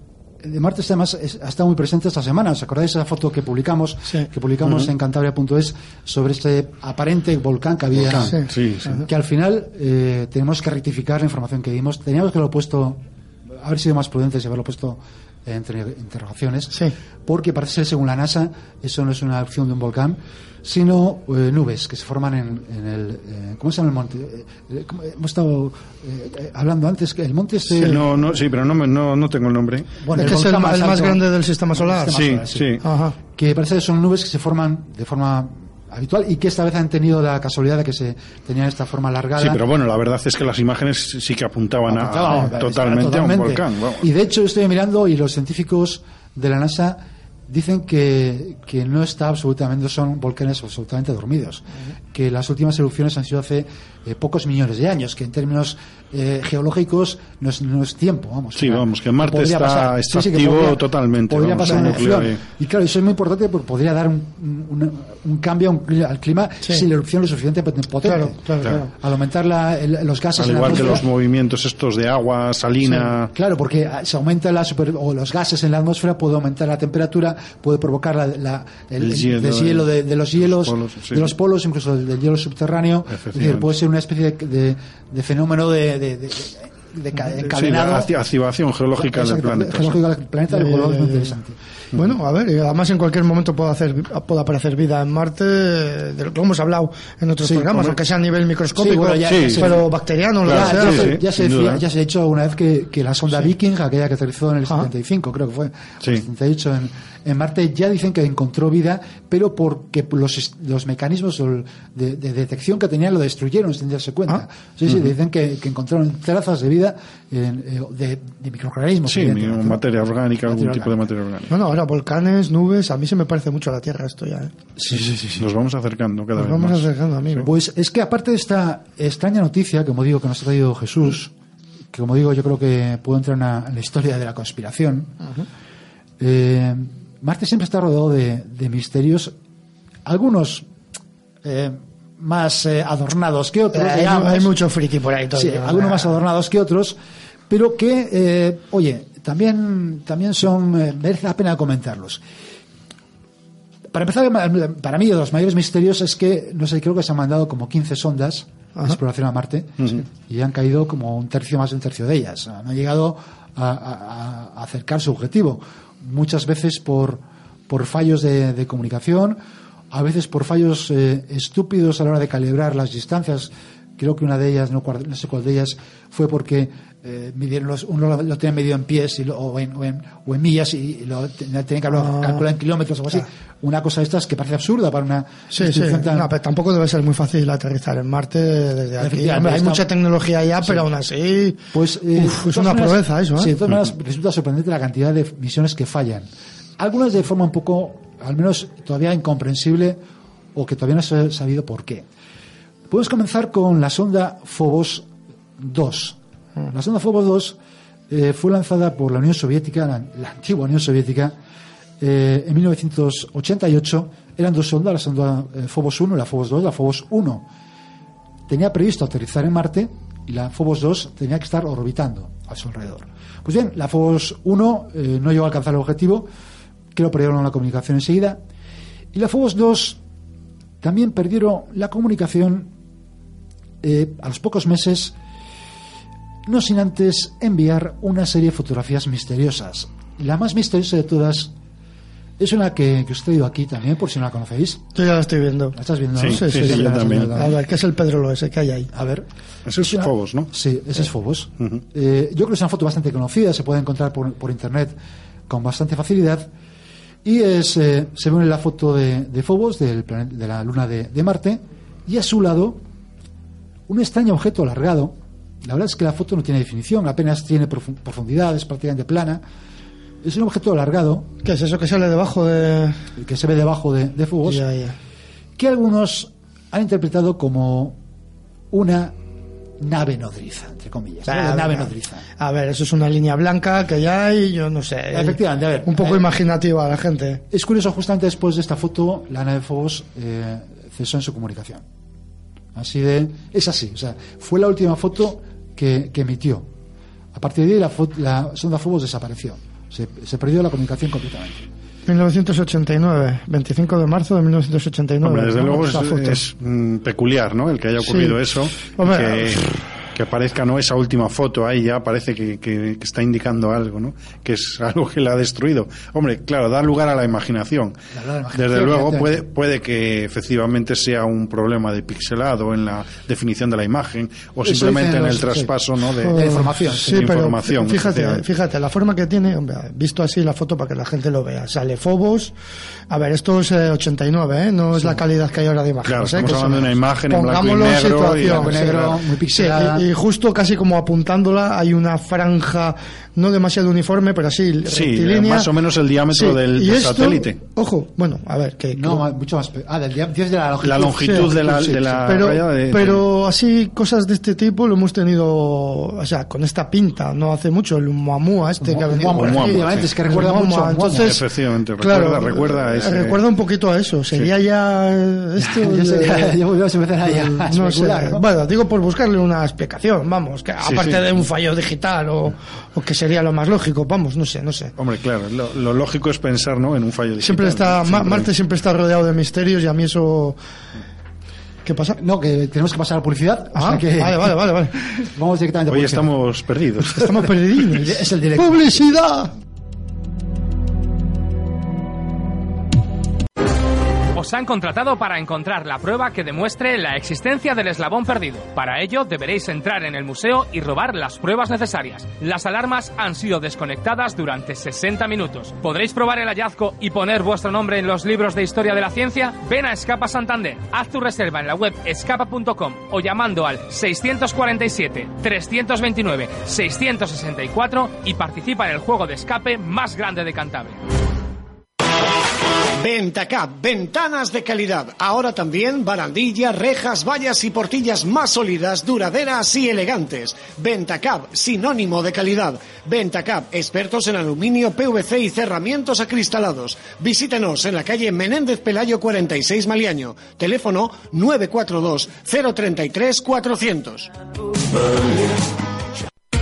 de Marte además es- ha estado muy presente esta semana. ¿Os acordáis de esa foto que publicamos,
Sí.
que publicamos en Cantabria.es sobre este aparente volcán que había?
Volcán.
Sí, sí.
Que al final eh, tenemos que rectificar la información que dimos. Teníamos que haberlo puesto, haber sido más prudentes y haberlo puesto entre interrogaciones.
Sí.
Porque parece ser, según la NASA, eso no es una erupción de un volcán, sino eh, nubes que se forman en, en el. eh, ¿Cómo se llama el monte? Eh, eh, ¿cómo- hemos estado eh, eh, hablando antes que el monte es.
Sí, no, no, sí, pero no, me- no, no tengo el nombre.
bueno,
Es que es el, más grande del sistema solar.
Sistema
Sí,
solar,
sí.
Ajá.
que parece que son nubes que se forman de forma habitual y que esta vez han tenido la casualidad de que se tenían esta forma alargada.
Sí, pero bueno, la verdad es que las imágenes sí que apuntaban a, totalmente, a un volcán.
Y de hecho estoy mirando y los científicos de la NASA dicen que, que no está absolutamente, son volcanes absolutamente dormidos, que las últimas erupciones han sido hace eh, pocos millones de años, que en términos eh, geológicos no es, no es tiempo, vamos.
Sí, vamos, que Marte
podría
está-
pasar.
está activo totalmente,
Podría
vamos,
pasar una. Y claro, eso es muy importante porque podría dar un, un- un cambio al clima
Sí.
si la erupción es lo suficiente potente.
Claro, claro, claro.
Al aumentar la- el- los gases
Al
en la
igual que los movimientos estos de agua, salina.
Sí, claro, porque ah, se aumenta la super- o los gases en la atmósfera, puede aumentar la temperatura, puede provocar la, la- el,
El
el
hielo,
deshielo de, de los hielos,
polos, sí.
de los polos, incluso del, del hielo subterráneo. Es decir,
Efectivamente.
puede ser una especie de, de- de fenómeno de, de- de- de ca-
Sí,
encadenado.
la acti- activación geológica del planeta.
geológica del planeta, lo muy
ya.
interesante.
Bueno, a ver, y además en cualquier momento puede, hacer, puede aparecer vida en Marte, de lo que hemos hablado en otros
Sí,
programas, aunque sea a nivel microscópico,
Sí, bueno, ya-
pero bacteriano, lo que
ya,
sí,
se,
sí,
decía- ya se ha dicho una vez que, que la sonda Viking, aquella que aterrizó en el
Ajá.
75, creo que fue,
Sí.
el 78 en, en Marte, ya dicen que encontró vida, pero porque los, los mecanismos de, de detección que tenían lo destruyeron sin darse cuenta.
Ah.
Sí, sí, dicen que, que encontraron trazas de vida en, eh, de, de microorganismos.
Sí,
¿no?
materia orgánica, algún tipo de materia orgánica.
Bueno, ahora volcanes, nubes, a mí se me parece mucho a la Tierra esto ya. ¿eh?
Sí, sí, sí, sí.
Nos vamos acercando cada
Nos
vez
vamos
más.
acercando, amigo.
Pues es que aparte de esta extraña noticia, como digo, que nos ha traído Jesús, que como digo yo creo que puede entrar en la, en la historia de la conspiración, eh, Marte siempre está rodeado de, de misterios, algunos eh, más eh, adornados que otros,
hay,
digamos.
hay mucho friki por ahí
Sí,
todavía.
algunos más adornados que otros, pero que, eh, oye, también, también son, eh, merece la pena comentarlos. Para empezar, para mí, los mayores misterios es que, no sé, creo que se han mandado como 15 sondas de exploración a Marte y han caído como un tercio más de un tercio de ellas. No han llegado a, a- a acercar su objetivo. Muchas veces por, por fallos de, de comunicación, a veces por fallos eh, estúpidos a la hora de calibrar las distancias. Creo que una de ellas, no, no sé cuál de ellas, fue porque eh, midieron los, uno lo, tenía medido en pies y lo- o, en, o, en, o en millas y lo tenía que calcular en kilómetros o algo así. Una cosa de estas que parece absurda para una
Sí, sí.
tan-
No, pero tampoco debe ser muy fácil aterrizar en Marte desde aquí. Hombre, hay
está-
mucha tecnología ya, pero aún así.
Pues eh,
Uf, es una
maneras-
proeza eso, ¿eh?
Sí, de todas maneras resulta sorprendente la cantidad de misiones que fallan. Algunas de forma un poco, al menos todavía incomprensible, o que todavía no se ha sabido por qué. Podemos comenzar con la sonda Phobos 2. La sonda Phobos 2 eh, fue lanzada por la Unión Soviética, la, antigua Unión Soviética, eh, en 1988. Eran dos sondas, la sonda eh, Phobos 1 y la Phobos 2. La Phobos 1 tenía previsto aterrizar en Marte y la Phobos 2 tenía que estar orbitando a su alrededor. Pues bien, la Phobos 1 eh, no llegó a alcanzar el objetivo, creo perdieron la comunicación enseguida, y la Phobos 2 también perdieron la comunicación eh, a los pocos meses, no sin antes enviar una serie de fotografías misteriosas. La más misteriosa de todas es una que, que os he traído aquí también, por si no la conocéis.
Yo ya lo estoy viendo.
¿La estás viendo?
Sí,
no?
sí, sí, yo
la- la-
también.
la-
A ver, ¿qué es el Pedro Loese que hay ahí?
a ver.
Ese es
una-
Phobos, ¿no?
Sí, ese es Phobos. Eh, yo creo que es una foto bastante conocida, se puede encontrar por, por internet con bastante facilidad. Y es, eh, se ve en la foto de, de Phobos, del plane- de la luna de, de Marte, y a su lado un extraño objeto alargado. La verdad es que la foto no tiene definición, apenas tiene profu- profundidad, es prácticamente plana. Es un objeto alargado
¿Qué es eso que sale debajo de.?
que se ve debajo de, de Phobos
Ya, ya.
que algunos han interpretado como una nave nodriza, entre comillas. ¿no?
Ah,
nave nodriza.
A ver, eso es una línea blanca que ya hay, yo no sé.
Efectivamente, a ver.
Un poco
Eh,
imaginativa la gente.
Es curioso, justamente después de esta foto, la nave Phobos eh, cesó en su comunicación. Así de. Es así, o sea, fue la última foto que, que emitió. A partir de ahí, la, la sonda Phobos desapareció. Se, se perdió la comunicación completamente.
1989, 25 de marzo de 1989.
Hombre, desde
¿no?
luego es,
Esta foto.
es, mm, peculiar, ¿no? El que haya ocurrido
Sí.
eso.
Hombre,
que, que aparezca, ¿no? Esa última foto ahí ya parece que, que- que está indicando algo, ¿no? Que es [laughs] algo que la ha destruido. Hombre, claro, da lugar a la imaginación.
La
Desde luego puede, puede que efectivamente sea un problema de pixelado en la definición de la imagen o
Eso
simplemente en el
sí.
traspaso, ¿no? De,
De información,
Sí,
de
pero fíjate, fíjate, la forma que tiene, hombre, visto así la foto para que la gente lo vea. Sale Fobos. A ver, esto es eh, 89, ¿eh? No es la calidad que hay ahora de.
Claro,
¿eh?
estamos hablando de una imagen en blanco y negro
situación,
y
negro, muy pixelada.
Sí, y, y justo casi como apuntándola hay una franja no demasiado uniforme, pero así
Sí,
rectilínea.
más o menos el diámetro
Sí,
del,
y
del
esto,
satélite.
Ojo, bueno, a ver, que
No, ma- mucho más. Ah, del dices de la longitud.
La longitud de la,
Sí,
de la
pero,
raya de-
pero así cosas de este tipo lo hemos tenido, o sea, con esta pinta, no hace mucho, el Muamua este que ha venido.
Muamua, es que recuerda mucho.
Entonces,
Efectivamente, recuerda-
claro,
recuerda ese-
recuerda un poquito a eso. Sería ya eh, esto. [laughs]
Ya sería- [laughs] ya volvemos a empezar ahí a.
Bueno, digo por buscarle una explicación, vamos, que
Sí,
aparte
sí.
de un fallo digital o, o que sería lo más lógico, vamos, no sé, no sé.
Hombre, claro, lo, lo lógico es pensar ¿no? en un fallo digital.
Siempre está,
Siempre.
Marte siempre está rodeado de misterios y a mí eso. ¿Qué pasa?
No, que tenemos que pasar a la publicidad. o
Ah,
sea que
vale, vale, vale, vale. [laughs]
Vamos directamente a
Hoy
publicidad.
estamos perdidos.
Estamos perdidos. [laughs]
Es el directo.
¡Publicidad!
Os han contratado para encontrar la prueba que demuestre la existencia del eslabón perdido. Para ello deberéis entrar en el museo y robar las pruebas necesarias. Las alarmas han sido desconectadas durante 60 minutos. ¿Podréis probar el hallazgo y poner vuestro nombre en los libros de historia de la ciencia? Ven a Escapa Santander. Haz tu reserva en la web escapa.com o llamando al 647 329 664 y participa en el juego de escape más grande de Cantabria.
Ventacap, ventanas de calidad. Ahora también barandillas, rejas, vallas y portillas más sólidas, duraderas y elegantes. Ventacap, sinónimo de calidad. Ventacap, expertos en aluminio, PVC y cerramientos acristalados. Visítenos en la calle Menéndez Pelayo 46 Maliaño. Teléfono 942 033 400.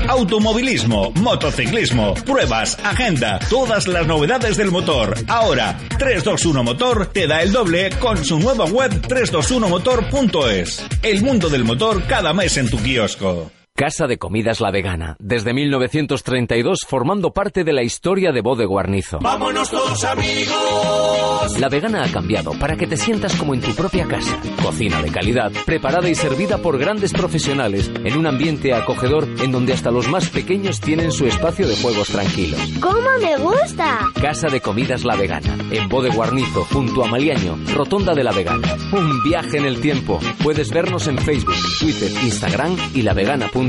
Automovilismo, motociclismo, pruebas, agenda, todas las novedades del motor. Ahora, 321 Motor te da el doble con su nueva web 321motor.es. El mundo del motor cada mes en tu kiosco.
Casa de Comidas La Vegana, desde 1932 formando parte de la historia de Bode Guarnizo.
¡Vámonos todos amigos!
La Vegana ha cambiado para que te sientas como en tu propia casa. Cocina de calidad, preparada y servida por grandes profesionales en un ambiente acogedor en donde hasta los más pequeños tienen su espacio de juegos tranquilos.
¿Cómo me gusta?
Casa de Comidas La Vegana, en Bode Guarnizo, junto a Maliaño, Rotonda de La Vegana. Un viaje en el tiempo. Puedes vernos en Facebook, Twitter, Instagram y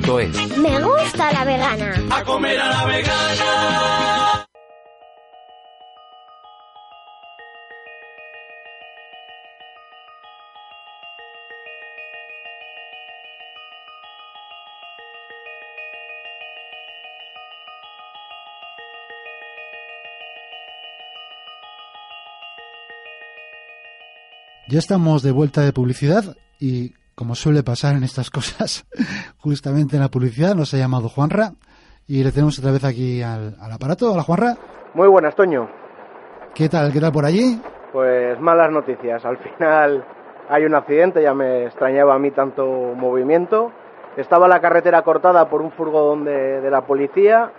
Me gusta la vegana.
¡A comer a la vegana!
Ya estamos de vuelta de publicidad y como suele pasar en estas cosas, [laughs] justamente en la publicidad nos ha llamado Juanra y le tenemos otra vez aquí al, al aparato. Hola Juanra,
Muy buenas, Toño.
¿qué tal? ¿Qué tal por allí?
Pues malas noticias. Al final hay un accidente, ya me extrañaba a mí tanto movimiento. Estaba la carretera cortada por un furgón de, de la policía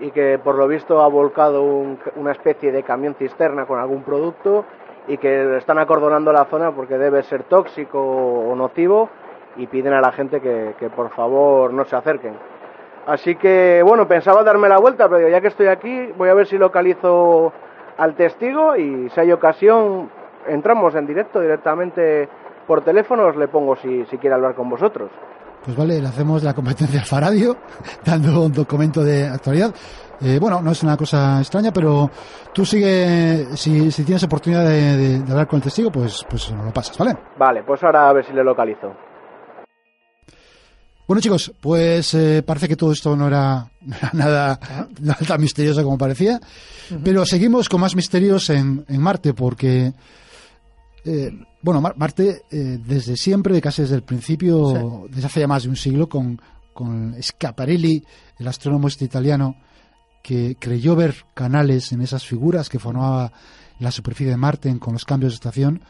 y que por lo visto ha volcado un- una especie de camión cisterna con algún producto y que están acordonando la zona porque debe ser tóxico o nocivo y piden a la gente que, que por favor no se acerquen. Así que bueno, pensaba darme la vuelta, pero ya que estoy aquí voy a ver si localizo al testigo y si hay ocasión entramos en directo directamente por teléfono, os le pongo si, si quiere hablar con vosotros.
Pues vale, le hacemos la competencia al Faradio, [laughs] dando un documento de actualidad. Eh, bueno, no es una cosa extraña, pero tú sigue, si, si tienes oportunidad de, de- de hablar con el testigo, pues, pues nos lo pasas, ¿vale?
Vale, pues ahora a ver si le localizo.
Bueno chicos, pues eh, parece que todo esto no era, [laughs] no era nada, nada tan misterioso como parecía, pero seguimos con más misterios en, en Marte porque, eh, bueno, Mar- Marte eh, desde siempre, casi desde el principio, desde hace ya más de un siglo, con, con Schiaparelli, el astrónomo este italiano, que creyó ver canales en esas figuras que formaba la superficie de Marte con los cambios de estación,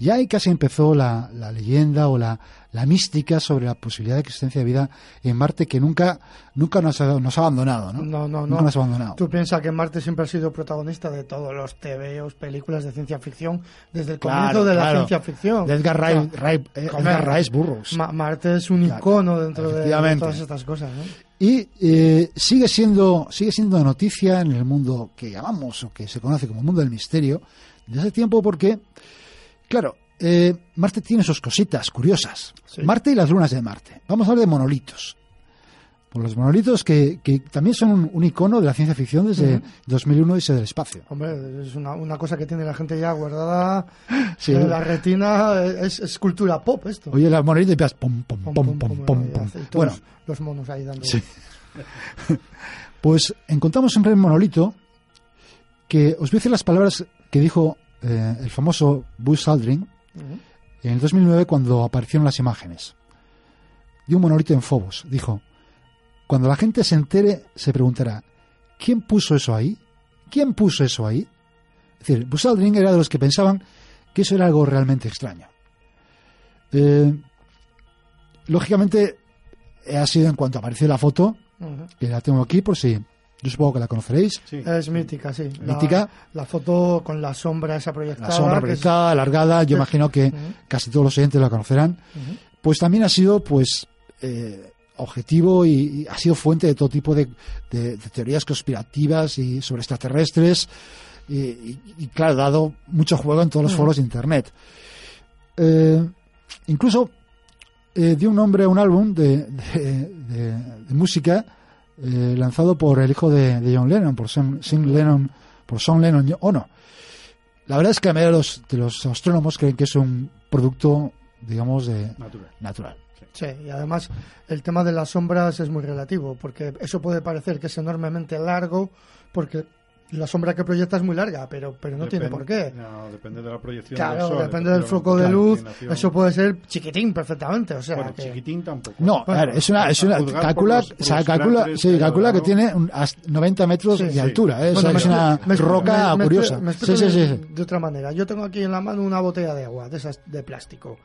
ya ahí casi empezó la, la leyenda o la, la, mística sobre la posibilidad de existencia de vida en Marte que nunca, nunca nos, ha, nos ha abandonado, ¿no?
No, no,
nunca
no.
nos ha abandonado.
Tú piensas que Marte siempre ha sido protagonista de todos los TVOs, películas de ciencia ficción, desde el comienzo
Claro,
de la ciencia ficción.
De Edgar
O sea,
Rice, Rice- eh,
comer,
Edgar Rice Burroughs.
Ma- Marte es un
Claro,
icono dentro de, todas estas cosas, ¿no?
Y eh, sigue siendo sigue siendo noticia en el mundo que llamamos o que se conoce como mundo del misterio desde hace tiempo porque, claro, eh, Marte tiene sus cositas curiosas. Marte y las lunas de Marte. Vamos a hablar de monolitos. Por los monolitos que, que también son un, un icono de la ciencia ficción desde
Ujú.
2001 y del espacio.
Hombre, es una, una cosa que tiene la gente ya guardada [laughs]
Sí.
en la retina, es, es cultura pop esto.
Oye, las monolitos y empiezas pom, pom,
Pom,
pom, Bueno,
los monos ahí dando...
Sí. [laughs] Pues encontramos siempre el monolito que os voy a decir las palabras que dijo eh, el famoso Buzz Aldrin en el 2009 cuando aparecieron las imágenes. De un monolito en Phobos. Dijo, cuando la gente se entere se preguntará, ¿quién puso eso ahí? ¿Quién puso eso ahí? Es decir, Buzz Aldrin era de los que pensaban que eso era algo realmente extraño. Eh, lógicamente, ha sido en cuanto apareció la foto,
Ujú.
que la tengo aquí por si yo supongo que la conoceréis.
Es mítica, sí. La-
Mítica.
La, foto con la sombra esa proyectada.
La sombra
es-
proyectada, alargada, yo imagino que casi todos los oyentes la conocerán. Pues también ha sido, pues, eh, objetivo y, y ha sido fuente de todo tipo de, de- de teorías conspirativas y sobre extraterrestres. Y, y- y, claro, ha dado mucho juego en todos los foros de internet. Eh, incluso eh, dio un nombre a un álbum de, de- de- de música eh, lanzado por el hijo de, de John Lennon, por Sean, Sean Lennon, por Sean Lennon o no. La verdad es que la mayoría de los, de los astrónomos creen que es un producto, digamos, de
Natural.
natural.
Sí, y además el tema de las sombras es muy relativo, porque eso puede parecer que es enormemente largo, porque la sombra que proyecta es muy larga, pero, pero no tiene por qué.
No, depende de la proyección
Claro,
del sol,
depende del foco de luz, eso puede ser chiquitín perfectamente, o sea
Bueno,
que...
chiquitín tampoco.
No, a ver, es una, es una calcula,
los- por
o sea, calcula, sí,
que
calcula que tiene un- hasta 90 metros
Sí,
de
sí.
altura, ¿eh? O
Bueno,
sea,
me
es una
me
roca
me-
curiosa. Sí, sí, sí,
de,
sí.
de otra manera. Yo tengo aquí en la mano una botella de agua, de esas de plástico.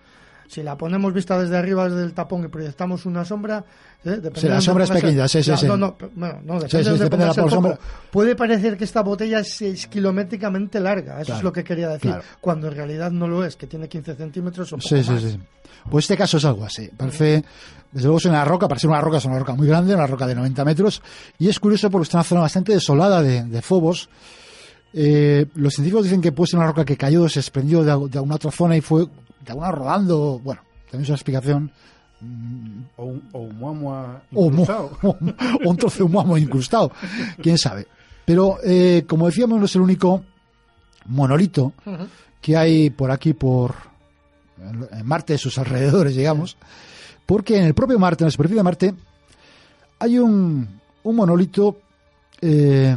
Si la ponemos vista desde arriba, desde el tapón y proyectamos una sombra, ¿eh?
Sí, la sombra es pequeña, sí, sí, sí.
No, no, bueno, no, depende
Sí, sí,
de dónde
depende de la sombra.
Puede parecer que esta botella es, es kilométricamente larga, eso
Claro,
es lo que quería decir,
claro.
cuando en realidad no lo es, que tiene 15 centímetros o poco
Sí, sí,
más.
sí. Pues este caso es algo así. Parece, desde luego es una roca, para ser una roca es una roca muy grande, una roca de 90 metros, y es curioso porque está en una zona bastante desolada de, de Fobos. Eh, los científicos dicen que puede ser una roca que cayó, se desprendió de, de alguna otra zona y fue de alguna rodando. Bueno, tenéis una explicación. mm,
O un, o un muamua
O,
incrustado. [laughs]
o un trozo de muamo incrustado. Quién sabe. Pero, eh, como decíamos, no es el único monolito que hay por aquí, por en Marte, y sus alrededores, digamos, porque en el propio Marte, en la superficie de Marte, hay un, un monolito eh,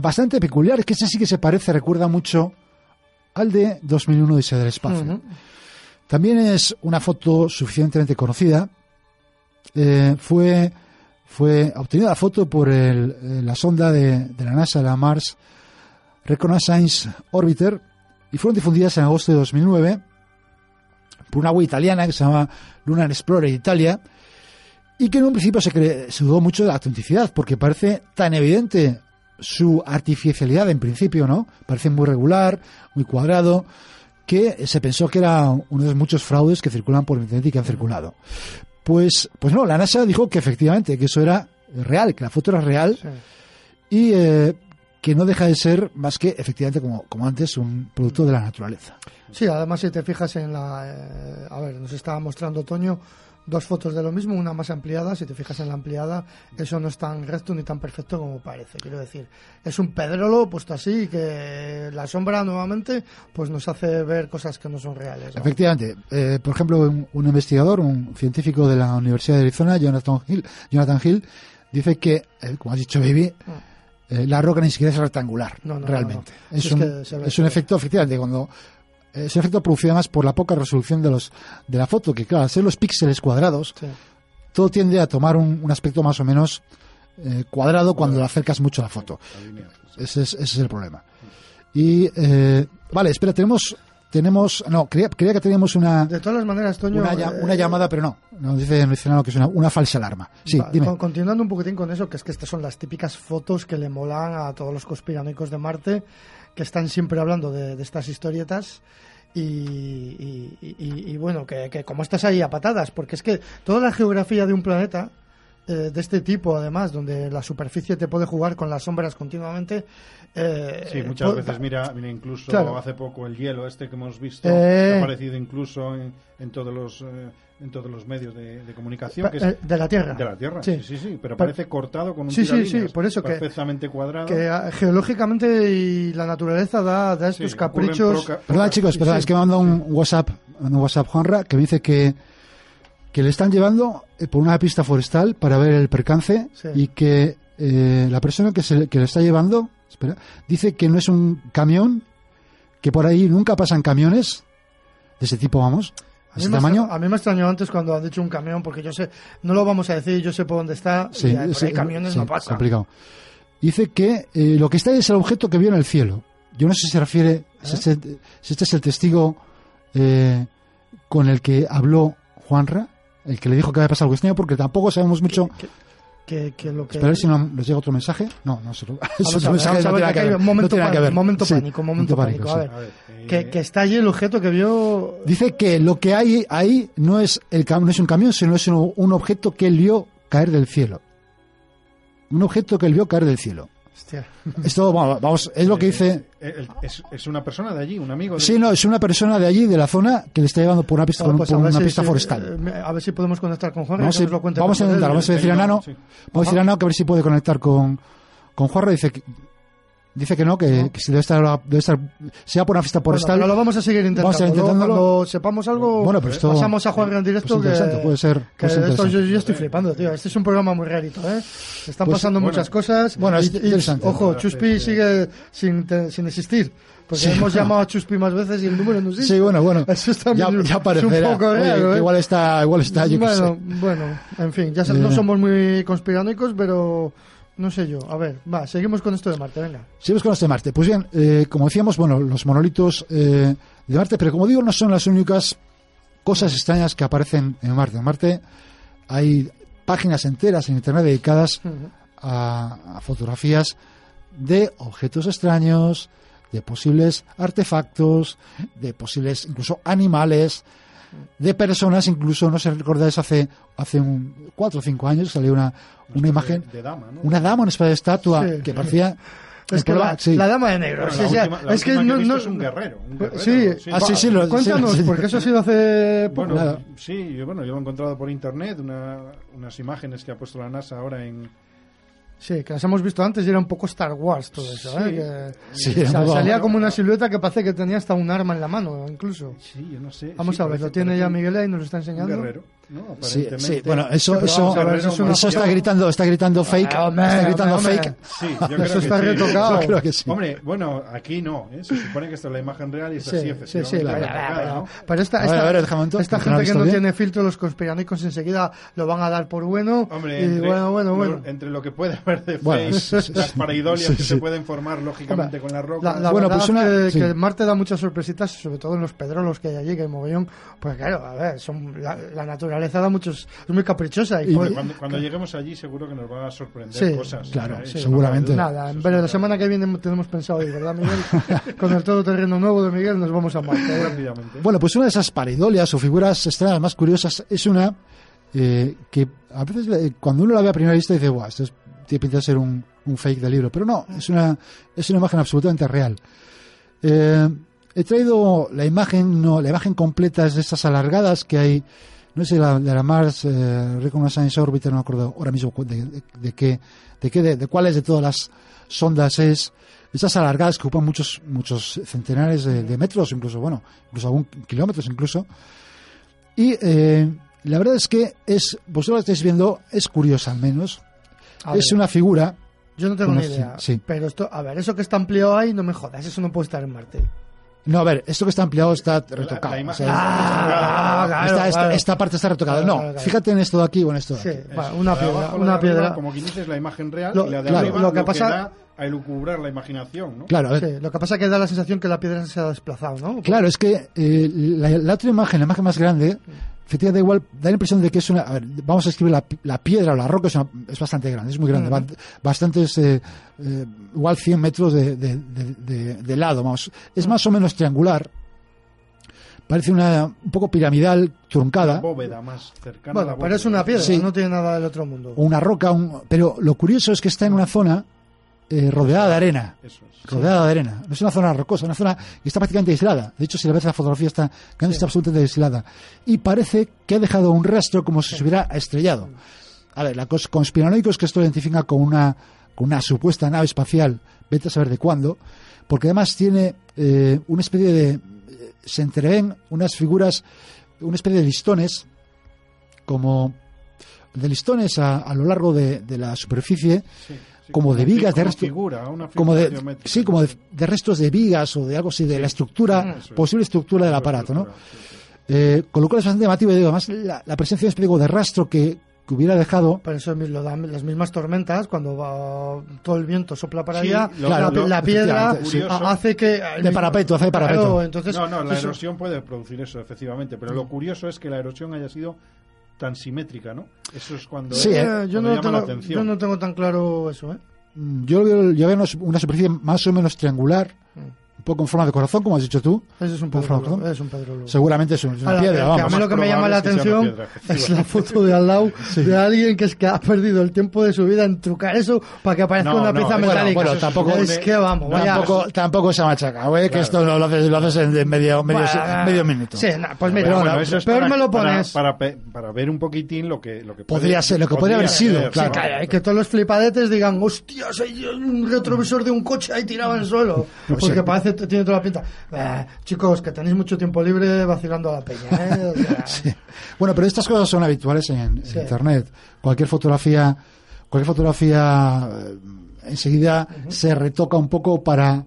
bastante peculiar, es que ese sí que se parece, recuerda mucho al de 2001 Dice del Espacio. También es una foto suficientemente conocida. Eh, fue, fue obtenida la foto por el- eh, la sonda de, de la NASA, la Mars Reconnaissance Orbiter, y fueron difundidas en agosto de 2009 por una web italiana que se llama Lunar Explorer Italia, y que en un principio se, cre- se dudó mucho de la autenticidad, porque parece tan evidente su artificialidad en principio, ¿no? Parece muy regular, muy cuadrado, que se pensó que era uno de los muchos fraudes que circulan por internet y que han circulado. Pues, pues no, la NASA dijo que efectivamente, que eso era real, que la foto era real y eh, que no deja de ser más que, efectivamente, como, como antes, un producto de la naturaleza.
Sí, además si te fijas en la... eh, a ver, nos estaba mostrando Toño dos fotos de lo mismo, una más ampliada, si te fijas en la ampliada, eso no es tan recto ni tan perfecto como parece, quiero decir. Es un pedrolo puesto así que la sombra nuevamente pues nos hace ver cosas que no son reales. ¿no?
Efectivamente, eh, por ejemplo, un, un investigador, un científico de la Universidad de Arizona, Jonathan Hill, Jonathan Hill dice que, eh, como has dicho, Baby, eh, la roca ni siquiera es rectangular,
No, no, no,
realmente.
no.
Es,
Es
un, es un efecto, efectivamente, cuando eh, es un efecto producido además por la poca resolución de los de la foto, que claro, al ser los píxeles cuadrados,
Sí.
todo tiende a tomar un, un aspecto más o menos eh, cuadrado cuando le acercas mucho a la foto. Ese es, ese es el problema. Y, eh, vale, espera, tenemos, tenemos, no, creía, creía que teníamos una,
De todas las maneras, Toño.
una,
eh,
una llamada, pero no, nos dice, dice que es una, una falsa alarma. Sí,
Va,
dime.
con- continuando un poquitín con eso, que es que estas son las típicas fotos que le molan a todos los conspiranoicos de Marte, que están siempre hablando de, de estas historietas. Y, y- y- y bueno, que, que como estás ahí a patadas, porque es que toda la geografía de un planeta, eh, de este tipo además, donde la superficie te puede jugar con las sombras continuamente. eh,
Sí, muchas veces mira, mira incluso
Claro.
hace poco el hielo este que hemos visto
Eh.
que ha aparecido incluso en, en todos los eh, en todos los medios de, de comunicación que es
Eh, de la Tierra.
de la Tierra
Sí.
sí sí, sí, pero
Pa-
parece cortado con un
Sí, sí, sí, por eso que-
perfectamente cuadrado
que ah, geológicamente y la naturaleza da, da estos
Sí,
caprichos.
Perdón, chicos, perdón, es que me manda un WhatsApp, un WhatsApp Juanra que me dice que, que le están llevando eh, por una pista forestal para ver el percance
Sí.
y que eh, la persona que, se, que le está llevando espera, dice que no es un camión, que por ahí nunca pasan camiones de ese tipo, vamos,
A mí,
tamaño.
a mí me extrañó antes cuando han dicho un camión, porque yo sé, no lo vamos a decir, yo sé por dónde está,
Sí,
y por
sí,
ahí camiones
sí,
no pasa.
complicado. Dice que eh, lo que está ahí es el objeto que vio en el cielo. Yo no sé si se refiere, si, este, si este es el testigo eh, con el que habló Juanra, el que le dijo que había pasado algo extraño, porque tampoco sabemos mucho.
Que, que lo que...
Espera a ver si no nos llega otro mensaje. No, no se lo. [laughs]
a ver, a ver,
ver.
momento pánico,
ver.
momento
Sí,
pánico, momento pánico. A
sí.
ver, que, que está allí el objeto que vio...
Dice que lo que hay ahí no es, el, cam- no es un camión, sino es un, un objeto que él vio caer del cielo. Un objeto que él vio caer del cielo.
Hostia. [laughs]
Esto, vamos, vamos, es lo que dice.
Eh, el- es, es una persona de allí un amigo de
Sí, no, es una persona de allí, de la zona, que le está llevando por una pista,
Bueno,
por,
pues
por una
si-
pista
si-
forestal.
eh, A ver si podemos conectar con Juan.
Vamos,
cuente
vamos a intentar, vamos a decir a Nano,
Sí.
vamos a decir a Nano que a ver si puede conectar con, con Juarra. Dice que, dice que no, que, que si debe estar, debe estar, sea por una pista
Bueno,
forestal.
pero lo vamos a seguir intentando.
Vamos a
Luego,
intentándolo.
Cuando sepamos algo,
Bueno, pero esto-
pasamos a Juan en directo.
pues interesante,
que,
puede ser-
que
puede ser
esto yo, yo estoy flipando, tío. Este es un programa muy rarito, ¿eh? Están
Pues,
pasando
bueno,
muchas cosas.
bueno, es
y- y,
interesante.
Ojo, Chuspi sigue sin, te- sin existir. Porque
Sí.
hemos [laughs] llamado a Chuspi más veces y el número no existe.
Sí, bueno, bueno. [laughs]
Eso está
ya,
muy-
ya
es
aparecerá.
un poco
Oye,
raro,
que
¿eh?
igual está, igual está, yo
bueno,
sé.
bueno, en fin, ya no somos muy conspiranoicos, pero no sé yo. A ver, va, seguimos con esto de Marte, venga.
Seguimos con este Marte. Pues bien, eh, como decíamos, bueno, los monolitos eh, de Marte, pero como digo, no son las únicas cosas extrañas que aparecen en Marte. En Marte hay páginas enteras en Internet dedicadas a, a fotografías de objetos extraños, de posibles artefactos, de posibles incluso animales, de personas, incluso, no sé si recordáis, hace, hace un, cuatro o cinco años salió una, una imagen,
de dama, ¿no?
una dama, una especie de estatua
Sí.
que parecía...
Es que la,
sí.
la dama de negro.
Bueno,
sí,
la
o sea,
última- la
es que no,
que es un guerrero, un guerrero,
Sí,
sí.
Ah, sí, sí, lo-
cuéntanos, porque eso ha sido hace poco.
Bueno,
Nada.
sí, yo, bueno, yo lo he encontrado por internet, una- unas imágenes que ha puesto la NASA ahora en...
Sí, que las hemos visto antes y era un poco Star Wars todo eso,
Sí.
¿eh? Que
Sí, un poco-
salía como una silueta que parece que tenía hasta un arma en la mano, incluso.
Sí, yo no sé.
Vamos
sí,
a ver, lo tiene ya
un-
Miguel ahí, nos lo está
Un
enseñando.
guerrero, ¿no?
Sí,
Aparentemente.
sí, bueno, eso, eso,
ver, eso es una
eso está gritando, está gritando fake,
Ah, hombre,
está gritando
hombre,
fake.
Sí, yo creo
Eso
que
está
sí.
retocado.
Yo creo que sí.
Hombre, bueno, aquí no, ¿eh? se supone que esta es la imagen real y esta
Sí,
sí,
sí,
efectivamente.
sí,
la retocada,
pero- esta, esta,
un
gente que no tiene filtro, los conspiranoicos enseguida lo van a dar por bueno.
Hombre,
bueno, bueno,
lo-
bueno.
entre lo que puede haber de
Bueno,
fake,
sí, sí,
las
sí.
pareidolias
Sí,
que
sí.
se pueden formar lógicamente con la roca.
La, la
Bueno, pues una-
que,
sí.
que Marte da muchas sorpresitas, sobre todo en los pedrolos que hay allí, que hay mogollón. Pues claro, a ver, son, la, la naturaleza da muchos, es muy caprichosa. Y,
Y-
pues-
cuando, cuando lleguemos allí seguro que nos va a sorprender
Sí,
cosas.
claro,
¿eh?
seguramente.
Nada, en breve,
sí,
la semana que viene tenemos pensado ir, ¿verdad, Miguel? [laughs] Con el todoterreno nuevo de Miguel nos vamos a Marte. ¿eh?
rápidamente.
Bueno, pues una de esas paridolias o figuras extrañas más curiosas es una eh, que a veces le- cuando uno la ve a primera vista dice, guau, esto es- tiene pinta ser un, fake del libro, pero no, es una, es una imagen absolutamente real. Eh, he traído la imagen, no, la imagen completa es de estas alargadas que hay, no sé, la, de la Mars eh, Reconnaissance Orbiter, no me acuerdo ahora mismo de, de- qué, de qué, de, de cuáles de todas las sondas es, esas alargadas que ocupan muchos, muchos centenares de, metros, incluso, bueno, incluso algún kilómetros incluso. Y eh, la verdad es que es, vosotros lo estáis viendo, es curiosa al menos.
A
es
ver.
una figura.
Yo no tengo
Una
ni idea.
sí.
Pero esto, a ver, eso que está ampliado ahí, no me jodas, eso no puede estar en Marte.
No, a ver, esto que está ampliado está retocado.
la imagen
O sea,
Ah, claro,
esta, esta-
claro.
esta parte está retocada.
Claro,
No,
claro, claro.
fíjate en esto de aquí o en esto de
Sí,
aquí.
va, una
La de
piedra,
abajo, la
una
de arriba,
piedra.
como quien dice, es la imagen real
Lo-
y la de
claro,
arriba
lo que
lo
pasa-
da a elucubrar la imaginación, ¿no?
Claro, a ver.
Sí, lo que pasa es que da la sensación que la piedra se ha desplazado, ¿no?
Claro, es que eh, la, la otra imagen, la imagen más grande, efectivamente da igual, da la impresión de que es una. A ver, vamos a escribir la, la piedra o la roca, es, una- es bastante grande, es muy grande, bastantes, eh, eh, igual 100 metros de, de- de- de- de lado, vamos. Es más o menos triangular, parece una un poco piramidal, truncada.
bóveda más cercana a la bóveda.
pero es una piedra,
Sí.
no tiene nada del otro mundo.
o una roca, un- pero lo curioso es que está en una zona eh, rodeada de arena.
Eso es.
Rodeada de arena. No es una zona rocosa, una zona que está prácticamente aislada. De hecho, si la ves la fotografía, está, que está absolutamente aislada. Y parece que ha dejado un rastro como si se hubiera estrellado. A ver, la conspiranoico es que esto lo identifica con una, con una supuesta nave espacial, vete a saber de cuándo, porque además tiene eh, una especie de. eh, Se entreven unas figuras, una especie de listones, como de listones a, a lo largo de, de la superficie,
Sí, sí,
como de vigas, de restos,
figura, una
como de, sí, como de, de restos de vigas o de algo así, de la estructura, posible estructura del aparato, ¿no? Eh, con lo cual es bastante llamativo, y digo, además la, la presencia de digo, de rastro que, que hubiera dejado,
Por eso lo dan las mismas tormentas, cuando va, todo el viento sopla para
Sí,
allá,
lo-
la,
lo-
la piedra
sí.
hace que...
de parapeto, hace de parapeto.
Claro, entonces,
No, no, la
eso-
erosión puede producir eso, efectivamente, pero lo curioso es que la erosión haya sido tan simétrica, ¿no? Eso es cuando,
Sí,
eh, cuando
yo, no
llama la
tengo,
atención.
yo no tengo tan claro eso, ¿eh?
mm, yo veo, yo veo una, una superficie más o menos triangular, un poco en forma de corazón, como has dicho tú.
Ese es un
¿no?
es un.
Seguramente es, un- es una
Ahora,
piedra, vamos.
a mí lo que me llama la atención
piedra,
es la foto de al lado [laughs] de alguien que es que ha perdido el tiempo de su vida en trucar eso para que aparezca
No,
una
no,
pieza
bueno,
metálica.
bueno, tampoco-
es que vamos, vaya.
Tampoco, tampoco se machaca, güey, que esto no lo haces, lo haces en medio, medio,
Bueno,
medio minuto.
Sí, nah, pues mira,
Pero
bueno,
bueno, eso es
peor
para,
me lo
para-
pones.
Para, para ver un poquitín lo que, lo que puede-
Podría ser, lo que podría haber sido, claro.
Sí, claro, que todos los flipadetes digan, hostias, hay un retrovisor de un coche ahí tirado en el suelo.
Pues
Porque parece tiene toda la pinta. Eh, chicos, que tenéis mucho tiempo libre vacilando a la peña, ¿eh? O sea, [laughs]
Sí. Bueno, pero estas cosas son habituales en, en
Sí.
Internet. Cualquier fotografía, cualquier fotografía eh, enseguida se retoca un poco para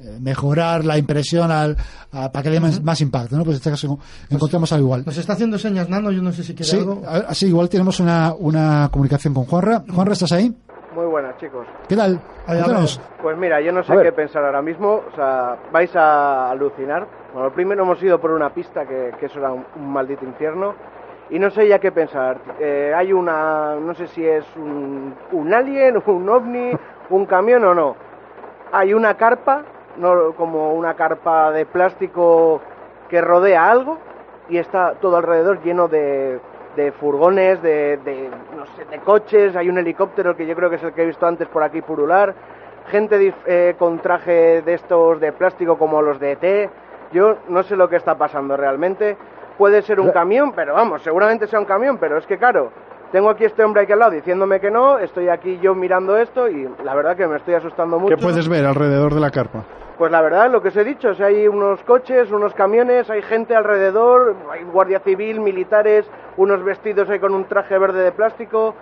eh, mejorar la impresión al, a- para que dé más, más impacto, ¿no? Pues en este caso encontramos algo igual.
Nos está haciendo señas Nano, yo no sé si quiere
Sí,
algo.
a así igual tenemos una, una comunicación con Juanra. Juanra, ¿estás ahí?
Muy buenas, chicos.
¿Qué tal? Cuéntanos.
Pues mira, yo no sé qué pensar ahora mismo, o sea, vais a alucinar. Bueno, primero hemos ido por una pista que, que eso era un, un maldito infierno. Y no sé ya qué pensar. Eh, hay una, no sé si es un, un alien, [laughs] un ovni, un camión o no. Hay una carpa, no como una carpa de plástico que rodea algo y está todo alrededor lleno de, de furgones, de, de, no sé, de coches, hay un helicóptero que yo creo que es el que he visto antes por aquí purular, gente eh, con traje de estos de plástico como los de ET, yo no sé lo que está pasando realmente, puede ser un camión, pero vamos, seguramente sea un camión, pero es que claro, tengo aquí este hombre aquí al lado diciéndome que no, estoy aquí yo mirando esto y la verdad que me estoy asustando mucho.
¿Qué puedes ver alrededor de la carpa?
Pues la verdad, lo que os he dicho, o sea, hay unos coches, unos camiones, hay gente alrededor, hay guardia civil, militares, unos vestidos ahí con un traje verde de plástico.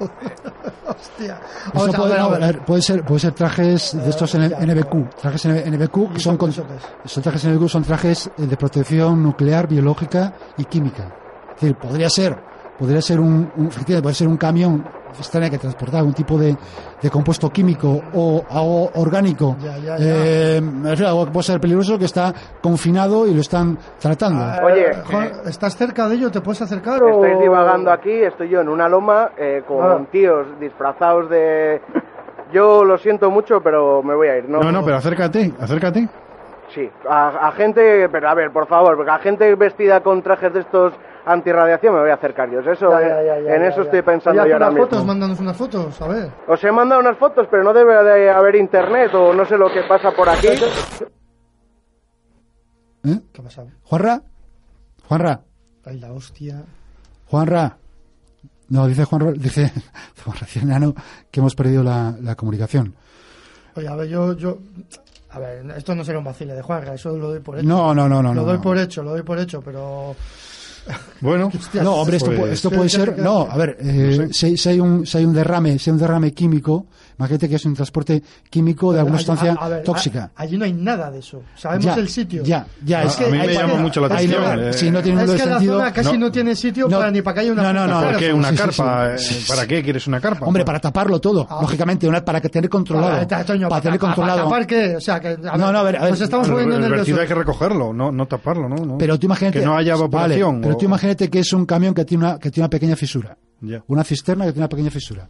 [laughs]
Hostia.
Puede, no,
ver.
ser, puede ser trajes de estos NBQ, trajes NBQ que son, con- son trajes NBQ son trajes eh, de protección nuclear, biológica y química. Es decir, podría ser, podría ser un, un efectivamente, puede ser un camión extraña que transportaba un tipo de, de compuesto químico o, o orgánico.
Ya, ya, ya.
eh, me refiero a algo que puede ser peligroso que está confinado y lo están tratando.
Oye,
Eh, Juan, ¿estás cerca de ello? ¿Te puedes acercar?
Estáis
o-
divagando aquí, estoy yo en una loma eh, con
Ah.
tíos disfrazados de... Yo lo siento mucho, pero me voy a ir. No,
No, no, pero acércate, acércate.
Sí, a, a gente, pero a ver, por favor, porque a gente vestida con trajes de estos antirradiación me voy a acercar yo. Eso,
Ya, ya, ya, ya,
en
ya,
eso
ya.
estoy pensando yo ahora
unas
mismo.
fotos, mándanos unas fotos, a ver.
Os he mandado unas fotos, pero no debe de haber internet o no sé lo que pasa por aquí.
¿Eh?
¿Qué ha pasado?
Juanra, Juanra,
Ay, la hostia.
Juanra. No, dice Juanra, dice [laughs] Nano que hemos perdido la, la comunicación.
Oye, a ver, yo, yo... A ver, esto no será un vacile de Juanra, eso lo doy por hecho.
No, no, no, no.
Lo
no,
doy
no.
por hecho, lo doy por hecho, pero...
Bueno,
no, hombre, esto,
pues-
pu- esto puede ser. No, a ver, eh, si, si hay un, si hay un derrame, si hay un derrame químico, imagínate que es un transporte químico de alguna sustancia
a- a ver,
tóxica.
a- allí no hay nada de eso. Sabemos
Ya,
el sitio.
ya, ya, es
A- a mí me llama mucho la atención, eh.
si no tiene
es
ningún
que la
sentido.
zona casi no,
No.
tiene sitio
No.
para ni para que haya una
No, no, no,
cara.
¿Por qué una
Sí, sí,
carpa?
sí.
eh, ¿Para qué quieres una carpa?
Hombre, para taparlo todo,
Ah.
lógicamente, una, para que tener controlado.
Está, Toño,
para tener
¿para-
controlado.
¿Para tapar qué? O sea, que, a
No, no, a ver,
nos estamos
Pero
poniendo
el vertido hay que recogerlo, no, no taparlo, ¿no? No.
Pero tú imagínate.
Que no haya evaporación.
Pero
o-
tú imagínate que es un camión que tiene una, que tiene una pequeña fisura. Una cisterna que tiene una pequeña fisura.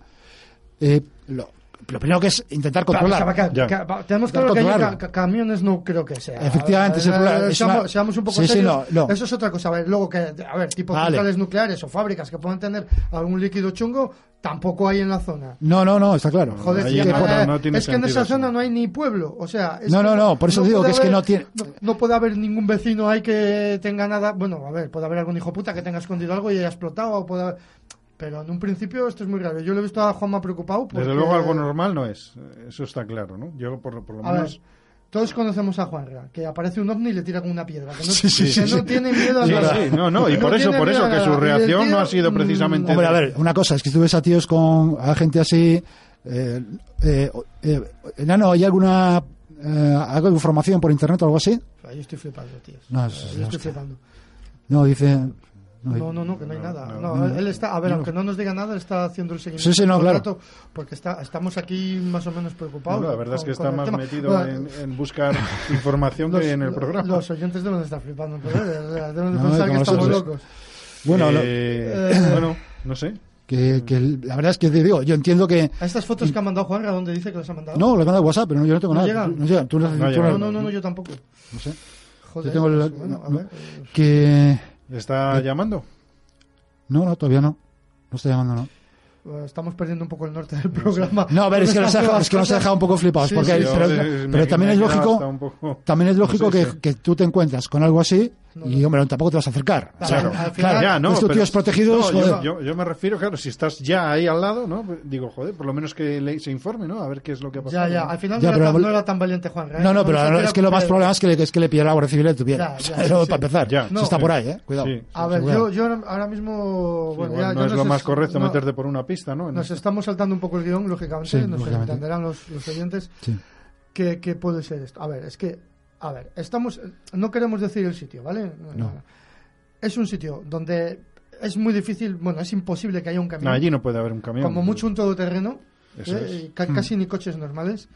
Eh, lo, lo primero que es intentar
Claro,
controlar.
que- que-
Ya.
que- va- tenemos claro que ca- ca- camiones no creo que sea.
Efectivamente, es
eh,
es
seamos,
una-
seamos un poco
Sí, sí,
serios.
no, no.
Eso es otra cosa. A ver, luego que, a ver, tipo
Vale.
centrales nucleares o fábricas que puedan tener algún líquido chungo, tampoco hay en la zona.
No, no, no, está claro.
Joder,
no- no tiene
es que en esa
eso.
zona no hay ni pueblo, o sea... es
No, no, no, por eso digo que es que no tiene-
No, no puede haber ningún vecino ahí que tenga nada... Bueno, a ver, puede haber algún hijo puta que tenga escondido algo y haya explotado, o puede haber... Pero en un principio esto es muy raro. Yo lo he visto a Juanma preocupado porque...
Desde luego algo normal no es, eso está claro, ¿no? Yo por, por lo
A ver,
menos...
todos conocemos a Juanra, que aparece un ovni y le tira con una piedra, que no,
Sí, sí,
que
sí,
no tiene miedo a
Sí,
nada.
sí, no, no, y por eso-
tiene
por eso que su reacción no ha sido precisamente-
Hombre, a ver, una cosa es que tú ves a tíos con a gente así. Eh, eh, eh, Enano, ¿hay alguna eh, algo de información por internet o algo así?
Yo estoy flipando, tío.
No, es-
yo
es
estoy
hostia.
flipando.
No, dice. No,
No, no, no, que no hay nada. No,
no.
él está, a ver,
No.
aunque no nos diga nada, él está haciendo el seguimiento.
Sí, sí, no, claro.
rato, porque está, estamos aquí más o menos preocupados.
No, la verdad es que
con-
está
con
más metido
Bueno,
en, en buscar [laughs] información
los,
que en el programa.
Los oyentes deben de estar flipando. pero, eh, deben de
No,
pensar
como
que estamos locos.
Bueno,
Eh,
Eh, [coughs]
bueno, no sé.
que, que la verdad es que te digo, yo entiendo que.
A estas fotos que ha mandado Juanra, ¿dónde dice que los ha mandado?
No, le manda WhatsApp, pero no, yo no tengo
¿No
nada.
llegan?
No llegan. Tú no,
No
no-
no, no, no, yo tampoco.
no sé.
Joder,
yo tengo
pues, bueno, a
no,
ver.
que.
¿Está llamando?
No, no, todavía no. No está llamando, no.
Eh, Estamos perdiendo un poco el norte del programa.
No, a ver, es que nos ha dejado, es que nos ha dejado un poco flipados.
Sí,
porque,
sí,
pero,
eh,
también es lógico,
poco-
también es lógico
No sé,
que,
sí.
que tú te encuentras con algo así y, hombre, tampoco te vas a acercar. O sea,
Claro,
claro,
ya, no,
estos
pero-
tíos protegidos,
no, yo,
joder.
yo- yo me refiero, claro, si estás ya ahí al lado, ¿no? Pues Digo, joder, por lo menos que le- se informe, ¿no? A ver qué es lo que ha pasado.
Ya, ya, al final
Ya,
no,
pero
era tan, no era tan valiente Juanra. ¿eh?
No, no, pero es que lo más problema es que le, es que le pilla la Guardia Civil y tuviera.
Ya, ya, [laughs]
Pero
sí,
para
sí.
empezar,
Ya,
eso está
sí.
por ahí, ¿eh? Cuidado.
Sí.
A ver,
Cuidado.
yo, yo ahora- mismo. Bueno, ya,
no
yo
es lo más correcto meterte por una pista, ¿no?
Nos estamos saltando un poco el guion, lógicamente,
Sí,
nos entenderán los, los oyentes.
Sí.
¿Qué, qué puede ser esto? A ver, es que, a ver, estamos, no queremos decir el sitio, ¿vale?
No.
Es un sitio donde es muy difícil, bueno, es imposible que haya un camión.
No, allí no puede haber un camión.
Como mucho un todoterreno,
Eso
¿eh?
es.
Ca- casi ni coches normales.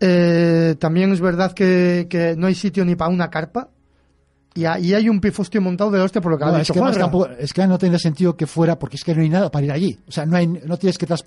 Eh, también es verdad que, que no hay sitio ni para una carpa. Y, ha- y hay un pifostio montado de hostia por lo que
No,
ha
es,
dicho
que
Juanra.
tampoco- es que no tiene sentido que fuera, porque es que no hay nada para ir allí. O sea, no hay, no tienes que
Claro.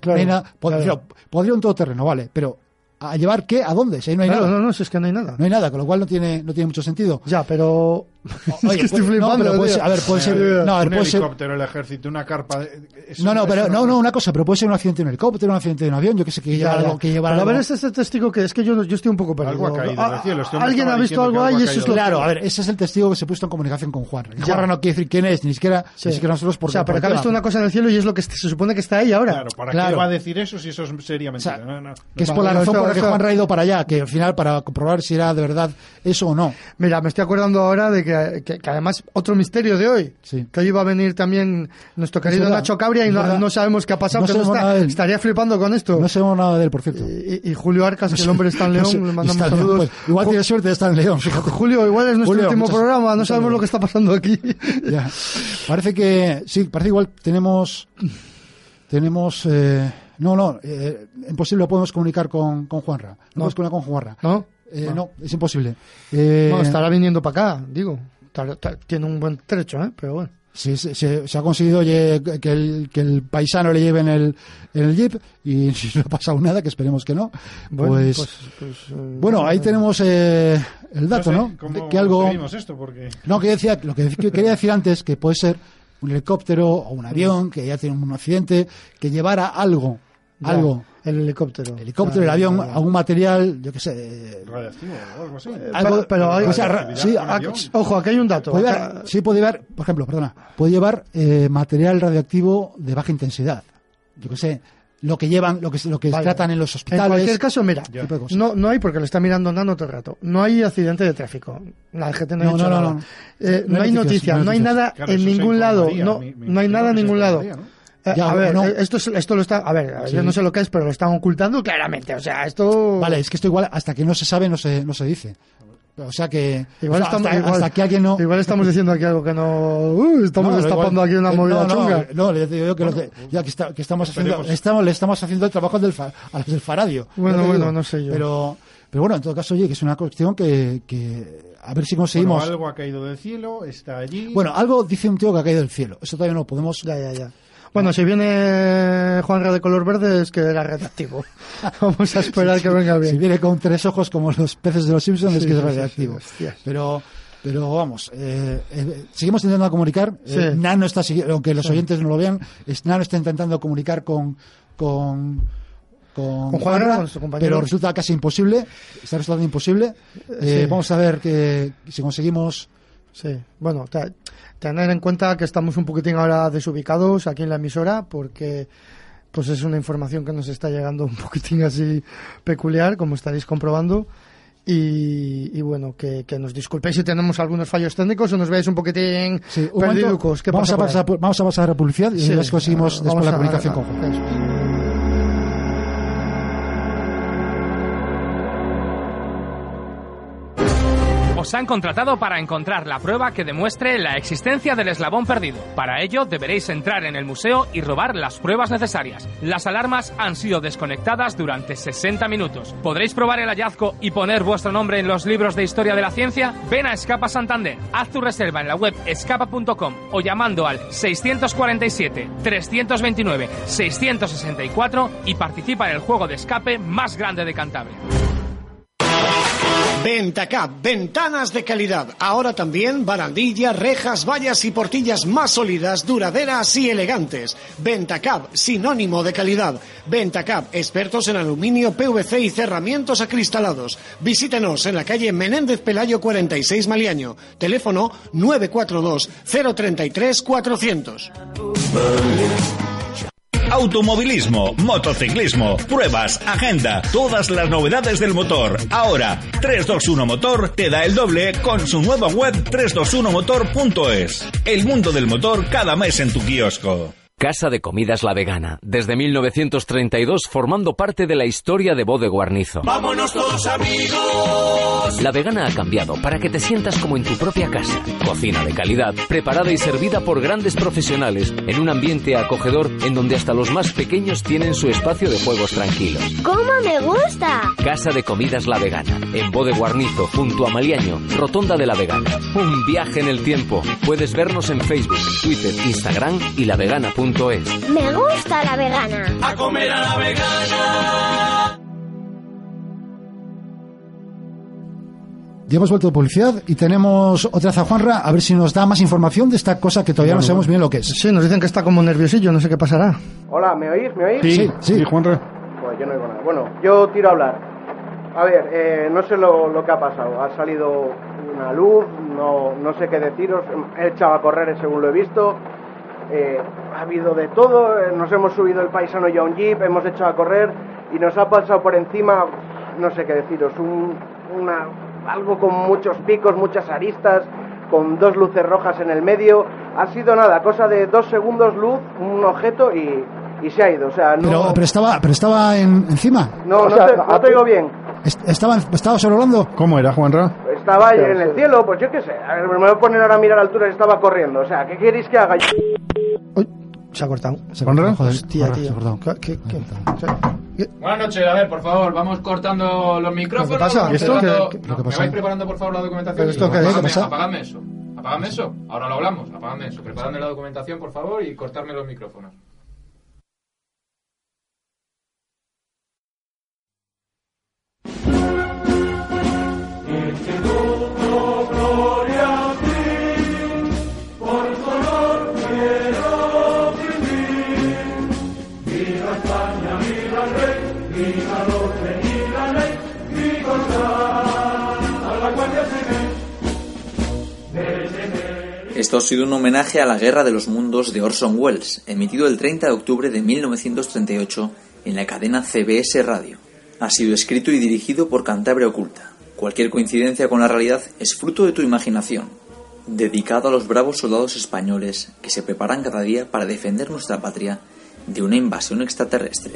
Pod-
claro.
Podría un todoterreno, vale, pero ¿a llevar qué? ¿A dónde? Si ahí no hay
Claro,
nada.
no, no, si es que no hay nada.
No hay nada, con lo cual no tiene, no tiene mucho sentido.
Ya, pero.
Oye, [laughs]
es que estoy
puede-
flipando.
no, pero puede ser- a ver, puede ser, no, a ver,
un
puede ser,
helicóptero, el ejército, una carpa. es
no, no, pero,
una-
no, no, una cosa, pero puede ser un accidente de un helicóptero, un accidente de un avión, yo que sé, que lleva
Ya, ya.
algo, que lleva
Pero a ver, este es el testigo que es que yo, yo estoy un poco perdido.
Algo ha caído
Ah,
del cielo, este
Alguien ha visto algo ahí y eso es lo
Claro, a ver, ese es el testigo que se ha puesto en comunicación con Juan.
Ya.
Juan no quiere decir quién es, ni siquiera,
Sí.
ni siquiera nosotros porque
O sea, pero que ha visto una cosa en el cielo y es lo que se supone que está ahí ahora.
Claro, ¿para
Claro.
qué va a decir eso si eso es- sería mentira?
Que es por la razón por que
eso-
Juan ha ido para allá, que al final para comprobar si era de verdad eso o no.
Mira, me estoy acordando ahora de que, que- que además otro misterio de hoy,
Sí.
que hoy iba a venir también nuestro querido
verdad,
Nacho Cabria y no, no sabemos qué ha pasado,
No
está-
él.
estaría flipando con esto.
No sabemos nada de él, por cierto.
y, y Julio Arcas, que el hombre está en León, le mandamos
León,
saludos.
pues, igual
Ju-
tiene suerte de estar en León, fíjate.
Julio, igual es nuestro
Julio,
último
muchas-
programa, no sabemos lo que está pasando aquí. [laughs]
Ya. Parece que, sí, parece igual tenemos, tenemos, eh, no, no, eh, imposible lo podemos comunicar con, con Juanra. No, podemos comunicar con Juanra.
¿No?
Eh, no, es imposible. Eh,
No, estará viniendo para acá, digo. Tiene un buen trecho, ¿eh? Pero bueno.
Sí, se, se- se ha conseguido que, el, que el paisano le lleve en el, en el jeep y si [laughs] no ha pasado nada, que esperemos que no.
Bueno,
pues,
pues- pues, eh,
bueno, ahí tenemos eh, el dato,
No
¿no?
sé cómo
que algo,
esto, porque...
no, que decía, lo que que quería decir antes, que puede ser un helicóptero o un avión que ya tiene un accidente, que llevara algo,
ya,
algo,
El helicóptero.
el helicóptero, el avión,
ya, ya.
algún material, yo qué sé,
Radiactivo o algo así.
algo,
pero- hay-
o sea, sí.
Ojo, aquí hay un dato.
puede
Acá-
llevar, sí puede llevar, por ejemplo, perdona, puede llevar eh, material radioactivo de baja intensidad. Yo qué sé, lo que llevan, lo que, lo que
Vale.
tratan en los
En
hospitales.
cualquier caso, mira, no, no hay, porque lo está mirando Nano todo el rato, no hay accidente de tráfico. La gente no, ha
No,
dicho
no, no,
nada.
no.
Eh,
No
no,
hay noticias,
noticia,
no hay
nada
Claro,
en ningún lado. No, no hay nada en ningún lado. Eh,
Ya,
a ver,
no.
eh, esto, es- esto lo está. A ver,
Sí.
yo no sé lo que es, pero lo están ocultando claramente. O sea, esto.
Vale, es que esto igual hasta que no se sabe no se, no se dice. O sea que
Igual
o sea,
estamos,
hasta,
igual-
hasta que alguien no
igual estamos diciendo aquí algo que no. Uh, estamos
No,
destapando
igual-
aquí una
eh,
movida
no, no,
chunga.
No, le digo yo que, lo que, ya que, está- que estamos haciendo, estamos, le estamos haciendo el trabajo del fa- a los del Faradio.
Bueno, bueno,
digo.
no sé yo.
Pero, pero bueno, en todo caso, oye, que es una cuestión que, que a ver si conseguimos.
Bueno, algo ha caído del cielo, está allí.
Bueno, algo dice un tío que ha caído del cielo. Eso todavía no lo podemos.
Ya, ya, ya. Bueno, si viene Juan de color verde es que era redactivo. [laughs] Vamos a esperar que venga bien.
Si viene con tres ojos como los peces de los Simpsons, es que es
hostias.
pero, pero vamos, eh, eh, seguimos intentando comunicar.
Sí.
Eh, Nano está, aunque los oyentes no lo vean, es- Nano está intentando comunicar con, con, con,
Con Juanra,
Juanra,
con su compañero.
pero resulta casi imposible. Está resultando imposible. Eh,
Sí.
Vamos a ver que si conseguimos.
Sí, bueno, tener en cuenta que estamos un poquitín ahora desubicados aquí en la emisora porque pues es una información que nos está llegando un poquitín así peculiar, como estaréis comprobando. Y, y bueno, que, que nos disculpéis si tenemos algunos fallos técnicos o nos veáis un poquitín
Sí, un momento,
perdiducos. ¿Qué
vamos,
pasa
a pasar, vamos a pasar a publicidad y
Sí,
después conseguimos después la comunicación con Juan.
eso.
Os han contratado para encontrar la prueba que demuestre la existencia del eslabón perdido. Para ello deberéis entrar en el museo y robar las pruebas necesarias. Las alarmas han sido desconectadas durante 60 minutos. ¿Podréis probar el hallazgo y poner vuestro nombre en los libros de historia de la ciencia? Ven a Escapa Santander, haz tu reserva en la web escapa.com o llamando al 647 329 664 y participa en el juego de escape más grande de Cantabria.
Ventacap, ventanas de calidad. Ahora también barandillas, rejas, vallas y portillas más sólidas, duraderas y elegantes. Ventacap, sinónimo de calidad. Ventacap, expertos en aluminio, PVC y cerramientos acristalados. Visítenos en la calle Menéndez Pelayo 46 Maliaño. Teléfono 942 033 400.
Automovilismo, motociclismo, pruebas, agenda, todas las novedades del motor. Ahora, 321 Motor te da el doble con su nueva web 321motor.es. El mundo del motor cada mes en tu kiosco.
Casa de Comidas La Vegana, desde 1932 formando parte de la historia de Bode Guarnizo.
Vámonos todos amigos.
La Vegana ha cambiado para que te sientas como en tu propia casa. Cocina de calidad, preparada y servida por grandes profesionales en un ambiente acogedor en donde hasta los más pequeños tienen su espacio de juegos tranquilos.
¿Cómo me gusta?
Casa de Comidas La Vegana, en Bode Guarnizo, junto a Maliaño, Rotonda de la Vegana. Un viaje en el tiempo. Puedes vernos en Facebook, Twitter, Instagram y lavegana.es.
Me gusta la vegana.
A comer a la vegana.
Ya hemos vuelto de publicidad y tenemos otra vez a Juanra a ver si nos da más información de esta cosa que todavía no sabemos bien lo que es.
Sí, nos dicen que está como nerviosillo, no sé qué pasará.
Hola, ¿me oís? ¿Me oís?
Sí, sí.
Juanra.
Pues yo no oigo nada. Bueno, yo tiro a hablar. A ver, eh, no sé lo, lo que ha pasado. Ha salido una luz, no, no sé qué deciros. He echado a correr según lo he visto. Eh, ha habido de todo. eh, Nos hemos subido el paisano y a un jeep, hemos echado a correr y nos ha pasado por encima, no sé qué deciros, un, una, algo con muchos picos, muchas aristas, con dos luces rojas en el medio. Ha sido nada, cosa de dos segundos luz, un objeto y, y se ha ido. O sea, no,
Pero, pero estaba, pero estaba en- encima.
no,
O
no,
sea,
te, no te oigo bien.
est- Estaba, estaba sobrevolando.
¿Cómo era, Juanra?
Estaba en el cielo, pues yo qué sé. A ver, me voy a poner ahora a mirar alturas y estaba corriendo. O sea, ¿qué queréis que haga?
Se ha cortado.
Se cortó, joder,
Hostia, tío.
se.
¿Qué- qué- qué-
Buenas noches, a ver, por favor, vamos cortando los micrófonos.
¿Qué pasa?
vamos
¿Esto
preparando-
qué- qué-
No,
qué
¿Me
pasa?
vais preparando, por favor, la documentación?
¿Pero esto qué pasa?
Apagadme eso. Apagadme eso. Ahora lo hablamos. Apagadme eso. Preparadme la documentación, por favor, y cortarme los micrófonos.
Esto ha sido un homenaje a la Guerra de los Mundos de Orson Welles, emitido el 30 de octubre de 1938 en la cadena CBS Radio. Ha sido escrito y dirigido por Cantabria Oculta. Cualquier coincidencia con la realidad es fruto de tu imaginación. Dedicado a los bravos soldados españoles que se preparan cada día para defender nuestra patria de una invasión extraterrestre.